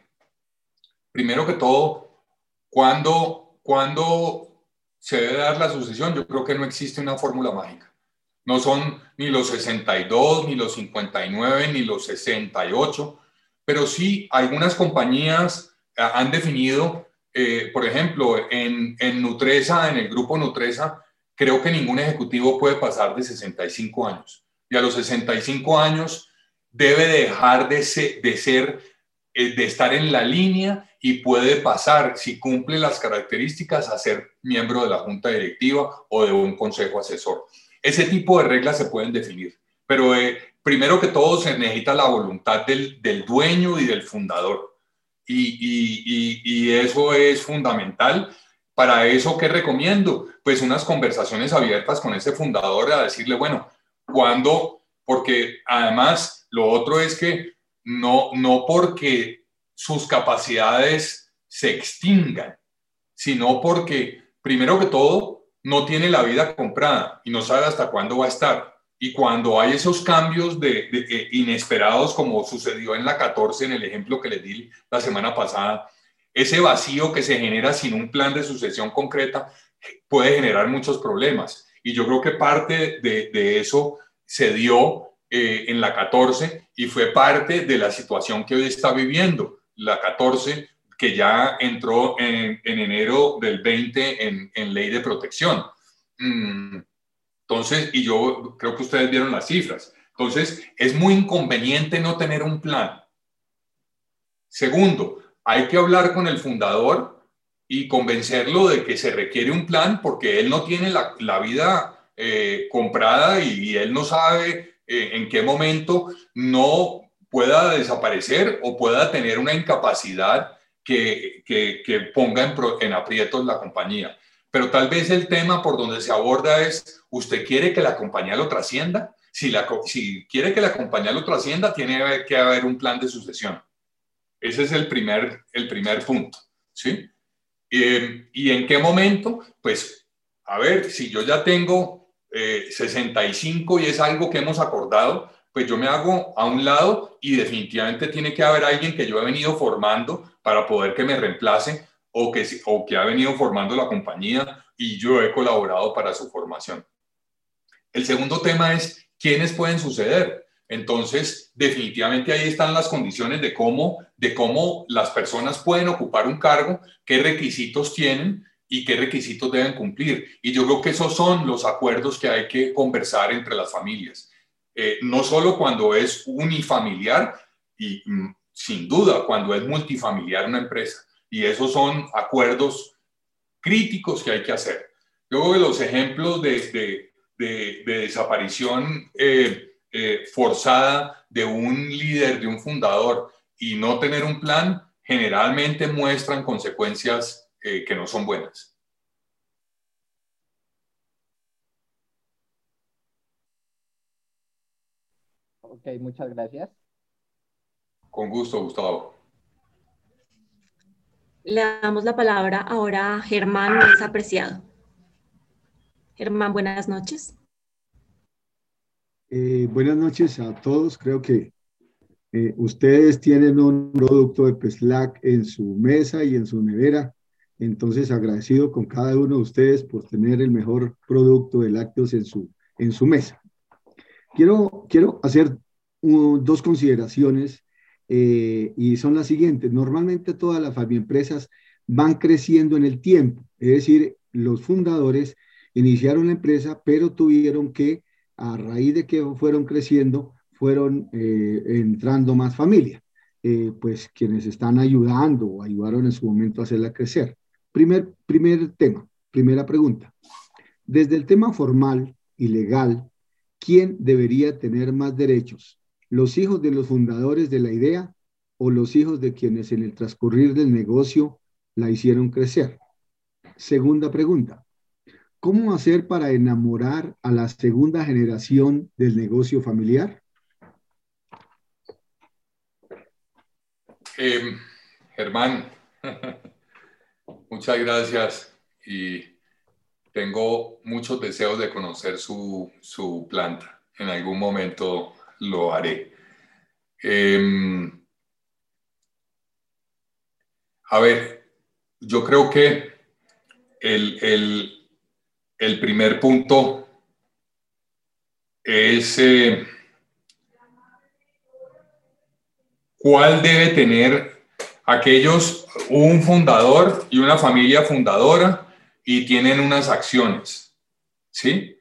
Primero que todo, cuando, cuando se debe dar la sucesión, yo creo que no existe una fórmula mágica. No son ni los 62, ni los 59, ni los 68, pero sí algunas compañías eh, han definido, eh, por ejemplo, en, en Nutresa, en el grupo Nutresa, creo que ningún ejecutivo puede pasar de 65 años. Y a los 65 años debe dejar de ser, eh, de estar en la línea y puede pasar, si cumple las características, a ser miembro de la junta directiva o de un consejo asesor. Ese tipo de reglas se pueden definir, pero eh, primero que todo se necesita la voluntad del, del dueño y del fundador. Y, y, y, eso es fundamental. Para eso, ¿qué recomiendo? Pues unas conversaciones abiertas con ese fundador a decirle, bueno, cuando, porque además lo otro es que no, no porque sus capacidades se extingan, sino porque, primero que todo, no tiene la vida comprada y no sabe hasta cuándo va a estar. Y cuando hay esos cambios de, eh, inesperados, como sucedió en la 14, en el ejemplo que les di la semana pasada, ese vacío que se genera sin un plan de sucesión concreta puede generar muchos problemas. Y yo creo que parte de eso se dio eh, en la 14 y fue parte de la situación que hoy está viviendo. La 14 que ya entró en, enero del 20 en, ley de protección. Mm, entonces, y yo creo que ustedes vieron las cifras. Entonces, es muy inconveniente no tener un plan. Segundo, hay que hablar con el fundador y convencerlo de que se requiere un plan porque él no tiene la, vida eh, comprada y, él no sabe eh, en qué momento no pueda desaparecer o pueda tener una incapacidad que, que, ponga en, en aprietos la compañía. Pero tal vez el tema por donde se aborda es, ¿usted quiere que la compañía lo trascienda? Si, la, si quiere que la compañía lo trascienda, tiene que haber un plan de sucesión. Ese es el primer, el primer punto. ¿sí? Eh, ¿Y en qué momento? Pues, a ver, si yo ya tengo 65 y es algo que hemos acordado, pues yo me hago a un lado y definitivamente tiene que haber alguien que yo he venido formando para poder que me reemplace o que, o que ha venido formando la compañía y yo he colaborado para su formación. El segundo tema es quiénes pueden suceder. Entonces, definitivamente ahí están las condiciones de cómo, de cómo las personas pueden ocupar un cargo, qué requisitos tienen y qué requisitos deben cumplir. Y yo creo que esos son los acuerdos que hay que conversar entre las familias. Eh, no solo cuando es unifamiliar y mm, sin duda cuando es multifamiliar una empresa. Y esos son acuerdos críticos que hay que hacer. Luego de los ejemplos de, de, desaparición eh, eh, forzada de un líder, de un fundador y no tener un plan, generalmente muestran consecuencias que no son buenas. Ok, muchas gracias. Con gusto, Gustavo. Le damos la palabra ahora a Germán es Apreciado. Germán, buenas noches. Eh, buenas noches a todos. Creo que eh, ustedes tienen un producto de PESLAC en su mesa y en su nevera. Entonces, agradecido con cada uno de ustedes por tener el mejor producto de lácteos en su, en su mesa. Quiero, quiero hacer dos consideraciones eh, y son las siguientes. Normalmente todas las empresas van creciendo en el tiempo, es decir, los fundadores iniciaron la empresa, pero tuvieron que, a raíz de que fueron creciendo, fueron eh, entrando más familia, eh, pues quienes están ayudando o ayudaron en su momento a hacerla crecer. Primer, primer tema, primera pregunta. Desde el tema formal y legal, ¿quién debería tener más derechos? los hijos de los fundadores de la idea o los hijos de quienes en el transcurrir del negocio la hicieron crecer. Segunda pregunta. ¿Cómo hacer para enamorar a la segunda generación del negocio familiar? Eh, Germán, muchas gracias y tengo muchos deseos de conocer su, su planta. En algún momento lo haré. Em, a ver, yo creo que el, primer punto es eh, cuál debe tener aquellos, un fundador y una familia fundadora y tienen unas acciones, ¿sí?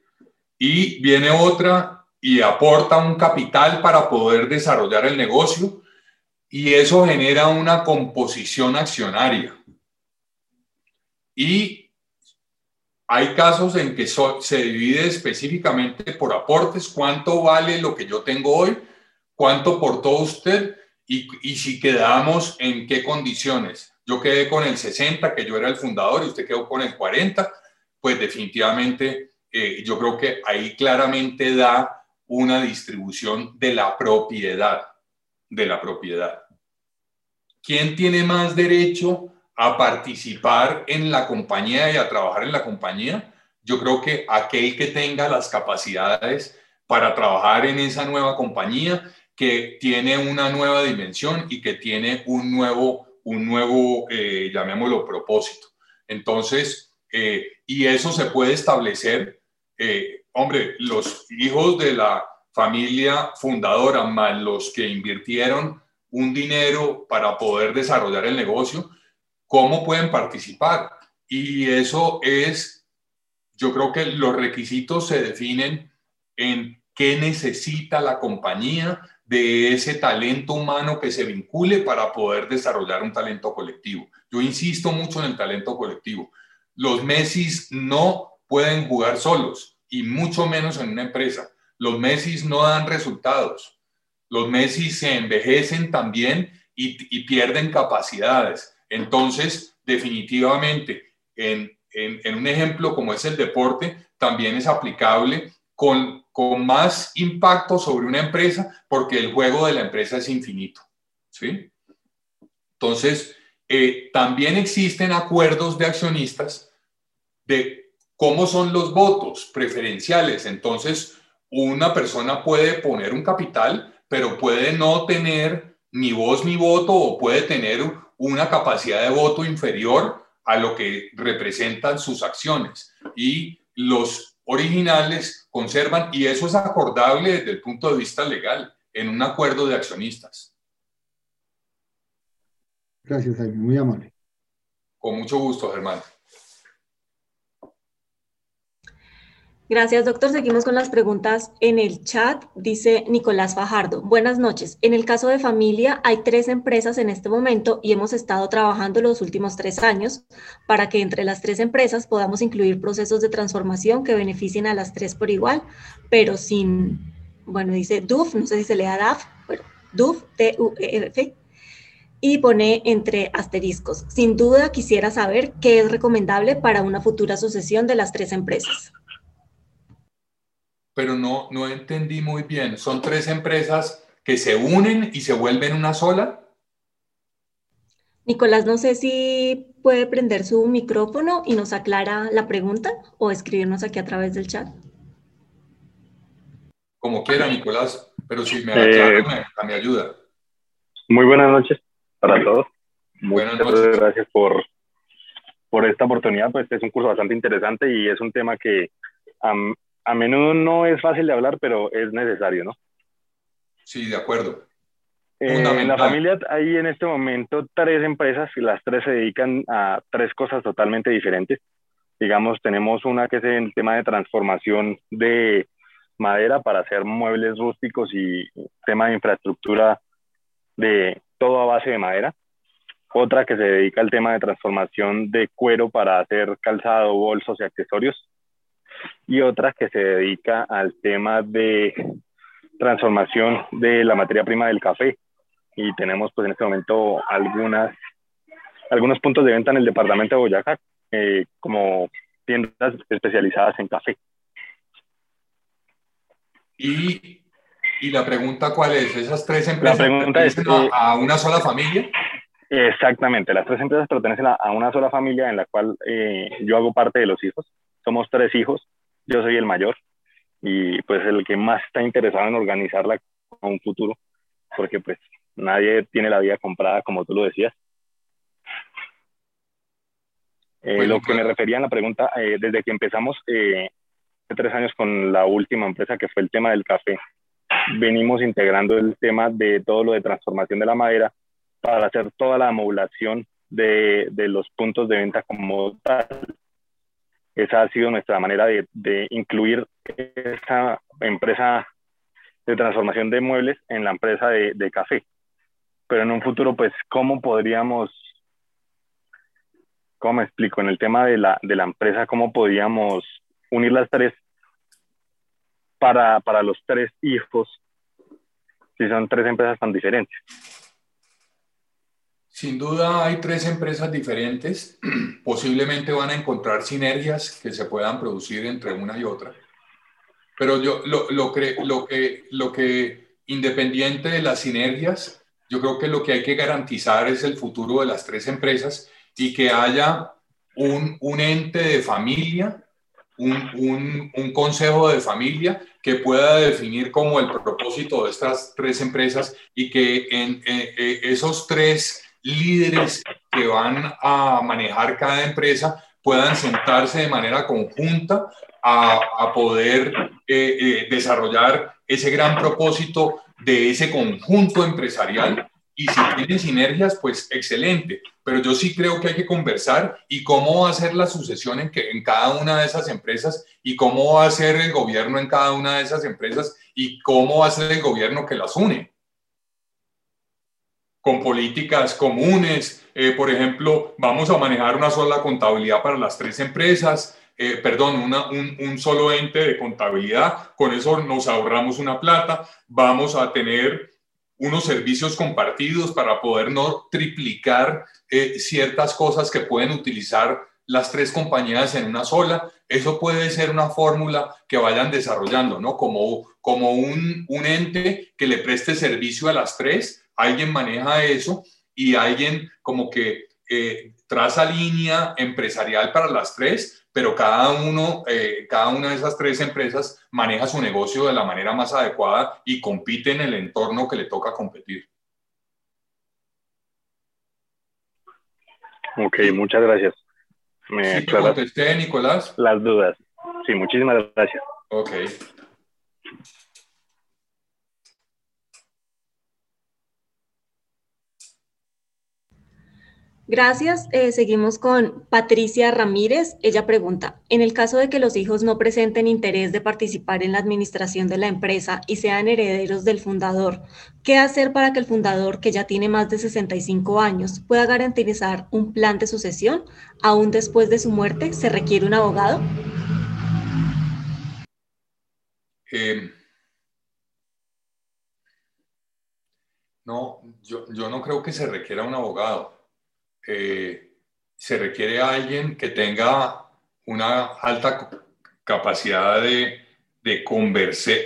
Y viene otra y aporta un capital para poder desarrollar el negocio y eso genera una composición accionaria. Y hay casos en que se divide específicamente por aportes, cuánto vale lo que yo tengo hoy, cuánto aportó usted y, si quedamos en qué condiciones. Yo quedé con el 60, que yo era el fundador, y usted quedó con el 40, pues definitivamente eh, yo creo que ahí claramente da una distribución de la propiedad, de la propiedad. ¿Quién tiene más derecho a participar en la compañía y a trabajar en la compañía? Yo creo que aquel que tenga las capacidades para trabajar en esa nueva compañía, que tiene una nueva dimensión y que tiene un nuevo, un nuevo eh, llamémoslo, propósito. Entonces, eh, y eso se puede establecer eh, hombre, los hijos de la familia fundadora más los que invirtieron un dinero para poder desarrollar el negocio, ¿cómo pueden participar? Y eso es, yo creo que los requisitos se definen en qué necesita la compañía de ese talento humano que se vincule para poder desarrollar un talento colectivo. Yo insisto mucho en el talento colectivo. Los Messi no pueden jugar solos y mucho menos en una empresa. Los Messi no dan resultados. Los Messi se envejecen también y, pierden capacidades. Entonces, definitivamente, en, un ejemplo como es el deporte, también es aplicable con, con más impacto sobre una empresa porque el juego de la empresa es infinito. ¿sí? Entonces, eh, también existen acuerdos de accionistas de cómo son los votos preferenciales. Entonces, una persona puede poner un capital, pero puede no tener ni voz ni voto o puede tener una capacidad de voto inferior a lo que representan sus acciones. Y los originales conservan, y eso es acordable desde el punto de vista legal, en un acuerdo de accionistas. Gracias, Jaime, muy amable. Con mucho gusto, Germán. Gracias, doctor. Seguimos con las preguntas en el chat. Dice Nicolás Fajardo. Buenas noches. En el caso de familia, hay tres empresas en este momento y hemos estado trabajando los últimos tres años para que entre las tres empresas podamos incluir procesos de transformación que beneficien a las tres por igual, pero sin, bueno, dice DUF, no sé si se lea DAF, pero DUF, T-U-E-F, y pone entre asteriscos. Sin duda quisiera saber qué es recomendable para una futura sucesión de las tres empresas pero no, no entendí muy bien. ¿Son tres empresas que se unen y se vuelven una sola? Nicolás, no sé si puede prender su micrófono y nos aclara la pregunta o escribirnos aquí a través del chat. Como quiera, Nicolás, pero si me aclara, eh, me, ayuda. Muy buenas noches para todos. Buenas Muchas gracias por, por esta oportunidad. Pues es un curso bastante interesante y es un tema que a menudo no es fácil de hablar, pero es necesario, ¿no? Sí, de acuerdo. Eh, en la familia hay en este momento tres empresas y las tres se dedican a tres cosas totalmente diferentes. Digamos, tenemos una que es el tema de transformación de madera para hacer muebles rústicos y tema de infraestructura de todo a base de madera. Otra que se dedica al tema de transformación de cuero para hacer calzado, bolsos y accesorios y otra que se dedica al tema de transformación de la materia prima del café. Y tenemos pues en este momento algunas, algunos puntos de venta en el departamento de Boyacá, eh, como tiendas especializadas en café. Y, y, la pregunta cuál es, ¿esas tres empresas pertenecen a, una sola familia? Exactamente, las tres empresas pertenecen a, una sola familia en la cual eh, yo hago parte de los hijos. Somos tres hijos yo soy el mayor y pues el que más está interesado en organizarla a un futuro, porque pues nadie tiene la vida comprada como tú lo decías. Eh, lo que me refería en la pregunta, eh, desde que empezamos eh, hace tres años con la última empresa que fue el tema del café, venimos integrando el tema de todo lo de transformación de la madera para hacer toda la modulación de, de los puntos de venta como tal esa ha sido nuestra manera de, incluir esa empresa de transformación de muebles en la empresa de, de, café. Pero en un futuro, pues, ¿cómo podríamos, cómo me explico, en el tema de la, de la empresa, cómo podríamos unir las tres para, para los tres hijos si son tres empresas tan diferentes? Sin duda hay tres empresas diferentes. Posiblemente van a encontrar sinergias que se puedan producir entre una y otra. Pero yo lo, lo, lo, que, lo que, independiente de las sinergias, yo creo que lo que hay que garantizar es el futuro de las tres empresas y que haya un, un ente de familia, un, un, un, consejo de familia que pueda definir como el propósito de estas tres empresas y que en esos tres líderes que van a manejar cada empresa puedan sentarse de manera conjunta a, poder eh, eh, desarrollar ese gran propósito de ese conjunto empresarial. Y si tienen sinergias, pues excelente. Pero yo sí creo que hay que conversar y cómo va a ser la sucesión en, que, en cada una de esas empresas y cómo va a ser el gobierno en cada una de esas empresas y cómo va a ser el gobierno que las une con políticas comunes. Eh, por ejemplo, vamos a manejar una sola contabilidad para las tres empresas, eh, perdón, una, un, un, solo ente de contabilidad. Con eso nos ahorramos una plata. Vamos a tener unos servicios compartidos para poder no triplicar eh, ciertas cosas que pueden utilizar las tres compañías en una sola. Eso puede ser una fórmula que vayan desarrollando, ¿no? Como, como un, un ente que le preste servicio a las tres alguien maneja eso y alguien como que eh, traza línea empresarial para las tres, pero cada, uno, eh, cada una de esas tres empresas maneja su negocio de la manera más adecuada y compite en el entorno que le toca competir. Ok, muchas gracias. Me ¿Sí contesté, Nicolás? Las dudas. Sí, muchísimas gracias. Ok. Gracias. Eh, seguimos con Patricia Ramírez. Ella pregunta, en el caso de que los hijos no presenten interés de participar en la administración de la empresa y sean herederos del fundador, ¿qué hacer para que el fundador, que ya tiene más de 65 años, pueda garantizar un plan de sucesión? ¿Aún después de su muerte se requiere un abogado? Em, no, yo no creo que se requiera un abogado eh, se requiere alguien que tenga una alta capacidad de, de,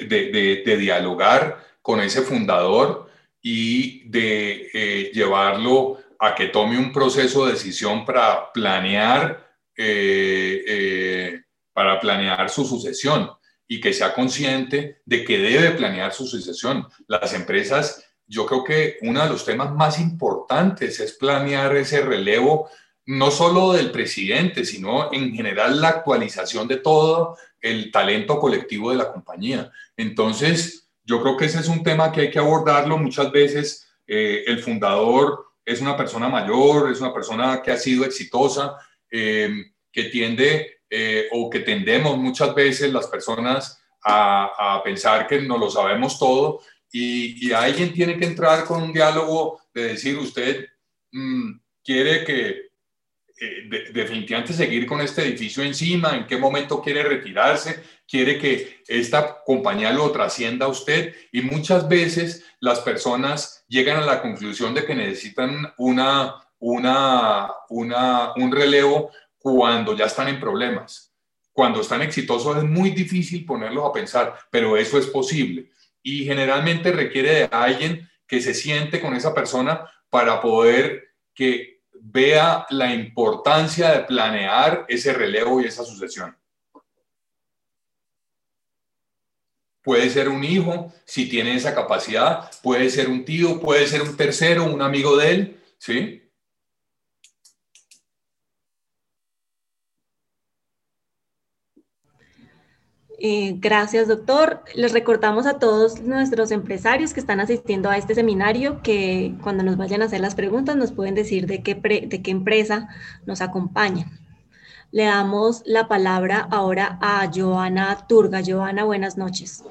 de, de, dialogar con ese fundador y de eh, llevarlo a que tome un proceso de decisión para planear, eh, para planear su sucesión y que sea consciente de que debe planear su sucesión. Las empresas yo creo que uno de los temas más importantes es planear ese relevo, no solo del presidente, sino en general la actualización de todo el talento colectivo de la compañía. Entonces, yo creo que ese es un tema que hay que abordarlo. Muchas veces eh, el fundador es una persona mayor, es una persona que ha sido exitosa, eh, que tiende eh, o que tendemos muchas veces las personas a, a pensar que no lo sabemos todo y, alguien tiene que entrar con un diálogo de decir, usted mm, quiere que eh, definitivamente seguir con este edificio encima, en qué momento quiere retirarse, quiere que esta compañía lo trascienda a usted y muchas veces las personas llegan a la conclusión de que necesitan una, una, una, un relevo cuando ya están en problemas. Cuando están exitosos es muy difícil ponerlos a pensar, pero eso es posible y generalmente requiere de alguien que se siente con esa persona para poder que vea la importancia de planear ese relevo y esa sucesión. Puede ser un hijo, si tiene esa capacidad, puede ser un tío, puede ser un tercero, un amigo de él, ¿sí? Eh, gracias, doctor. Les recordamos a todos nuestros empresarios que están asistiendo a este seminario que cuando nos vayan a hacer las preguntas nos pueden decir de qué, de qué empresa nos acompañan. Le damos la palabra ahora a Joana Turga. Joana, buenas noches.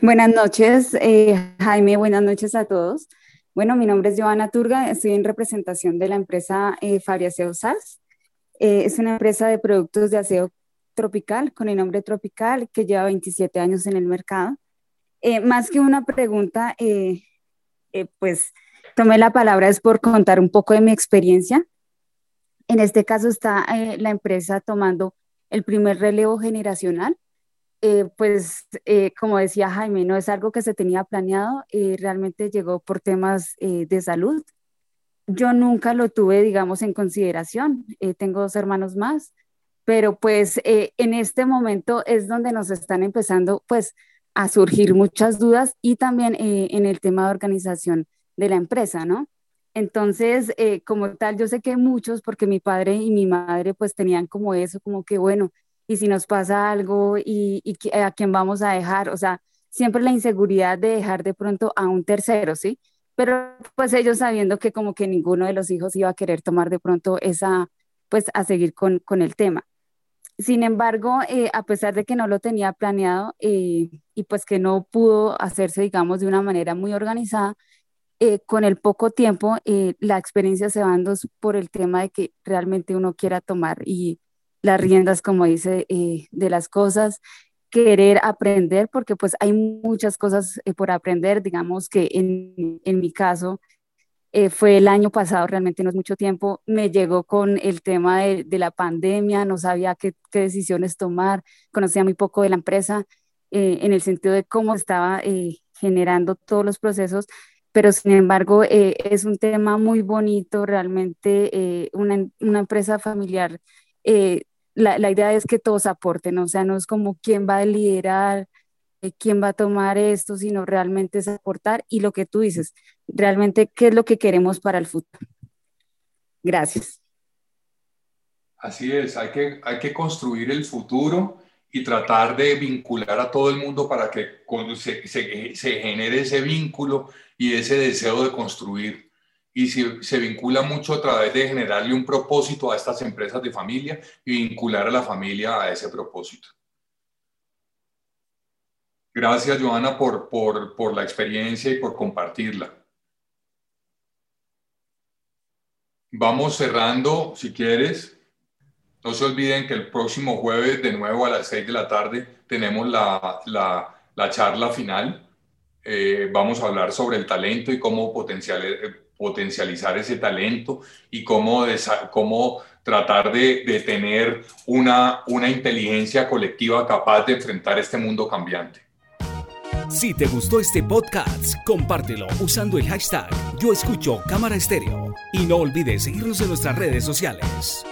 Buenas noches, eh, Jaime. Buenas noches a todos. Bueno, mi nombre es Joana Turga, estoy en representación de la empresa eh, Fabriaseo SAS. Eh, es una empresa de productos de aseo tropical, con el nombre Tropical, que lleva 27 años en el mercado. Eh, más que una pregunta, eh, pues tomé la palabra es por contar un poco de mi experiencia. En este caso está la empresa tomando el primer relevo generacional eh, pues eh, como decía Jaime, no es algo que se tenía planeado, eh, realmente llegó por temas de salud. Yo nunca lo tuve, digamos, en consideración. tengo dos hermanos más, pero pues en este momento es donde nos están empezando pues a surgir muchas dudas y también en el tema de organización de la empresa, ¿no? Entonces, como tal, yo sé que muchos, porque mi padre y mi madre pues tenían como eso, como que bueno, y si nos pasa algo y, a quién vamos a dejar, o sea, siempre la inseguridad de dejar de pronto a un tercero, ¿sí? Pero pues ellos sabiendo que como que ninguno de los hijos iba a querer tomar de pronto esa, pues a seguir con, con el tema. Sin embargo, eh, a pesar de que no lo tenía planeado eh, y pues que no pudo hacerse, digamos, de una manera muy organizada, eh, con el poco tiempo, la experiencia se va dando por el tema de que realmente uno quiera tomar y las riendas, como dice, eh, de las cosas, querer aprender, porque pues hay muchas cosas eh, por aprender, digamos que en, en mi caso eh, fue el año pasado, realmente no es mucho tiempo, me llegó con el tema de, de la pandemia, no sabía qué, qué, decisiones tomar, conocía muy poco de la empresa en el sentido de cómo estaba generando todos los procesos, pero sin embargo eh, es un tema muy bonito, realmente eh, una, una, empresa familiar, eh, la, la, idea es que todos aporten, o sea, no es como quién va a liderar, quién va a tomar esto, sino realmente es aportar y lo que tú dices, realmente qué es lo que queremos para el futuro. Gracias. Así es, hay que, hay que construir el futuro y tratar de vincular a todo el mundo para que se, se, se genere ese vínculo y ese deseo de construir. Y se, se vincula mucho a través de generarle un propósito a estas empresas de familia y vincular a la familia a ese propósito. Gracias, Joana, por, por, por la experiencia y por compartirla. Vamos cerrando, si quieres. No se olviden que el próximo jueves, de nuevo a las 6 de la tarde, tenemos la, la, la charla final. Eh, vamos a hablar sobre el talento y cómo potencial, eh, potencializar ese talento y cómo, cómo tratar de, de tener una, una inteligencia colectiva capaz de enfrentar este mundo cambiante. Si te gustó este podcast, compártelo usando el hashtag Yo Cámara Estéreo y no olvides seguirnos en nuestras redes sociales.